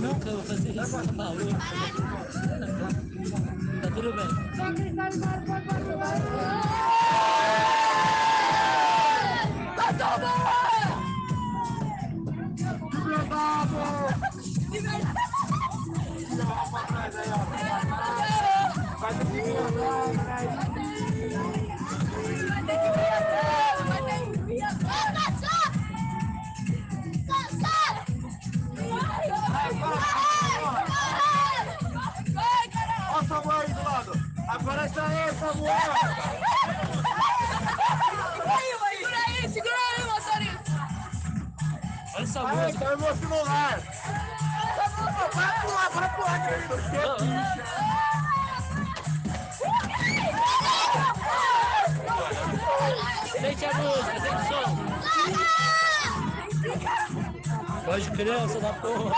Nunca vou fazer isso, tá maluco. Tá tudo bem. É aí, Samuel. Segura aí, segura aí, motorista! Olha essa Aí, música. caiu meu celular. Vai pular, vai pular, querido. Sente a música, sente o som. Voz de criança da porra.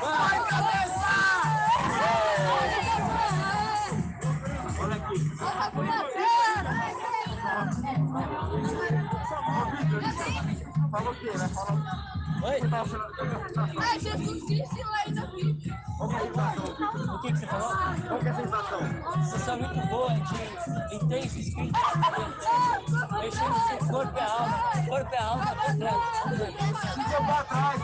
Vai, cabeça! Fala o quê, né? Fala. Oi? Ai, Jesus Cristo ainda vive. Qual que é a sensação? O que, que você falou? Qual é a sensação? Sensação muito boa de intenso espírito. Mexendo seu corpo e alma. Corpo e alma completo. Fica pra trás,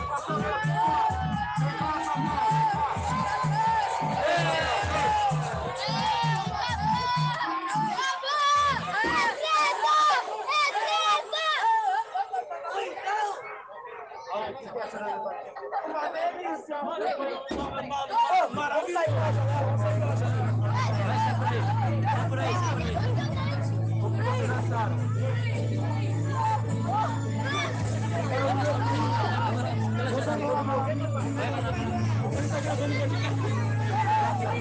pra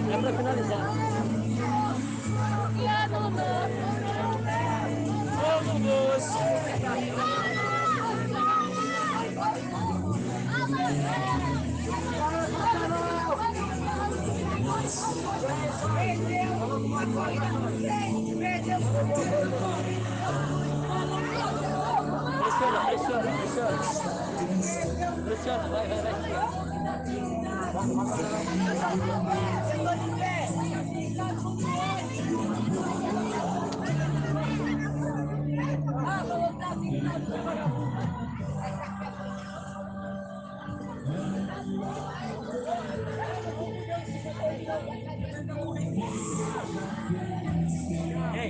É pra finalizar. Vamos, moço. Pressiona, pressiona, pressiona. Pressiona, vai, vai, vai. Ei,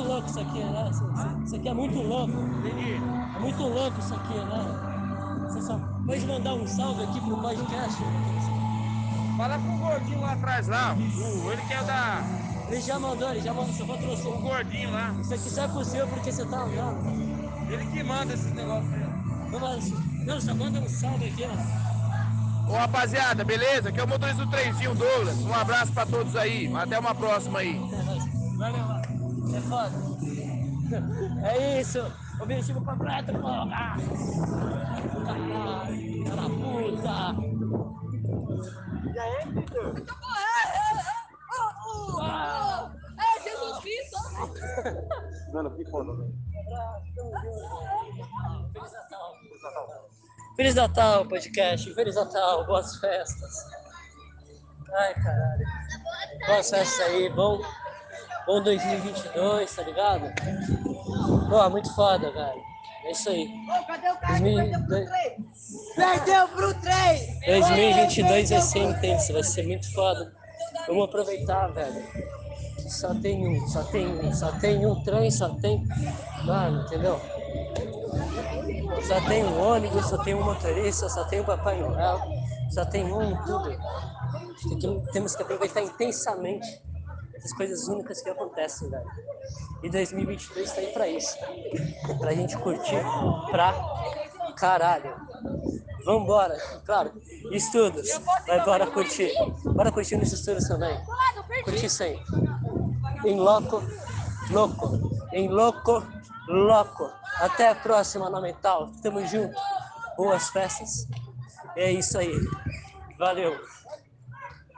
muito, louco isso aqui, né? Isso, aqui é muito louco. É muito louco isso aqui, né? Você só pode mandar um salve aqui pro podcast? Fala com o gordinho lá atrás lá. O, ele quer dar. Ele já mandou, ele já mandou, só patrocinou. O gordinho lá. Isso aqui só é possível porque você tá andando. Ele que manda esses negócios aí. Não, mas, não, só manda um salve aqui, ó. Ô rapaziada, beleza? Aqui é o motorista do trenzinho Douglas. Um abraço pra todos aí. Até uma próxima aí. É foda. É isso. Objetivo completo, porra. Caralho, cara puta. E aí, Vitor? É Jesus Cristo! Mano, que foda, velho. Feliz Natal, podcast. Feliz Natal, boas festas. Ai, caralho. Boas festas aí, bom, bom 2022, tá ligado? Pô, muito foda, velho. É isso aí. Cadê o cara que 2000 perdeu pro trem? Perdeu pro trem! 2022 vai ser intenso, vai ser muito foda. Vamos aproveitar, velho. Só tem um, só tem um, só tem um trem, só tem. Mano, entendeu? Só tem um ônibus, só tem um motorista, só tem o Papai Noel, só tem um tudo. Tem que- temos que aproveitar intensamente essas coisas únicas que acontecem, velho. E 2022 tá aí pra isso. Pra gente curtir pra caralho. Vambora, claro, estudos. Vai bora curtir. Bora curtir nos estudos também. Curtir sempre. Em loco, louco. Em louco, louco. Até a próxima, no Mental. Tamo junto. Boas festas. É isso aí. Valeu.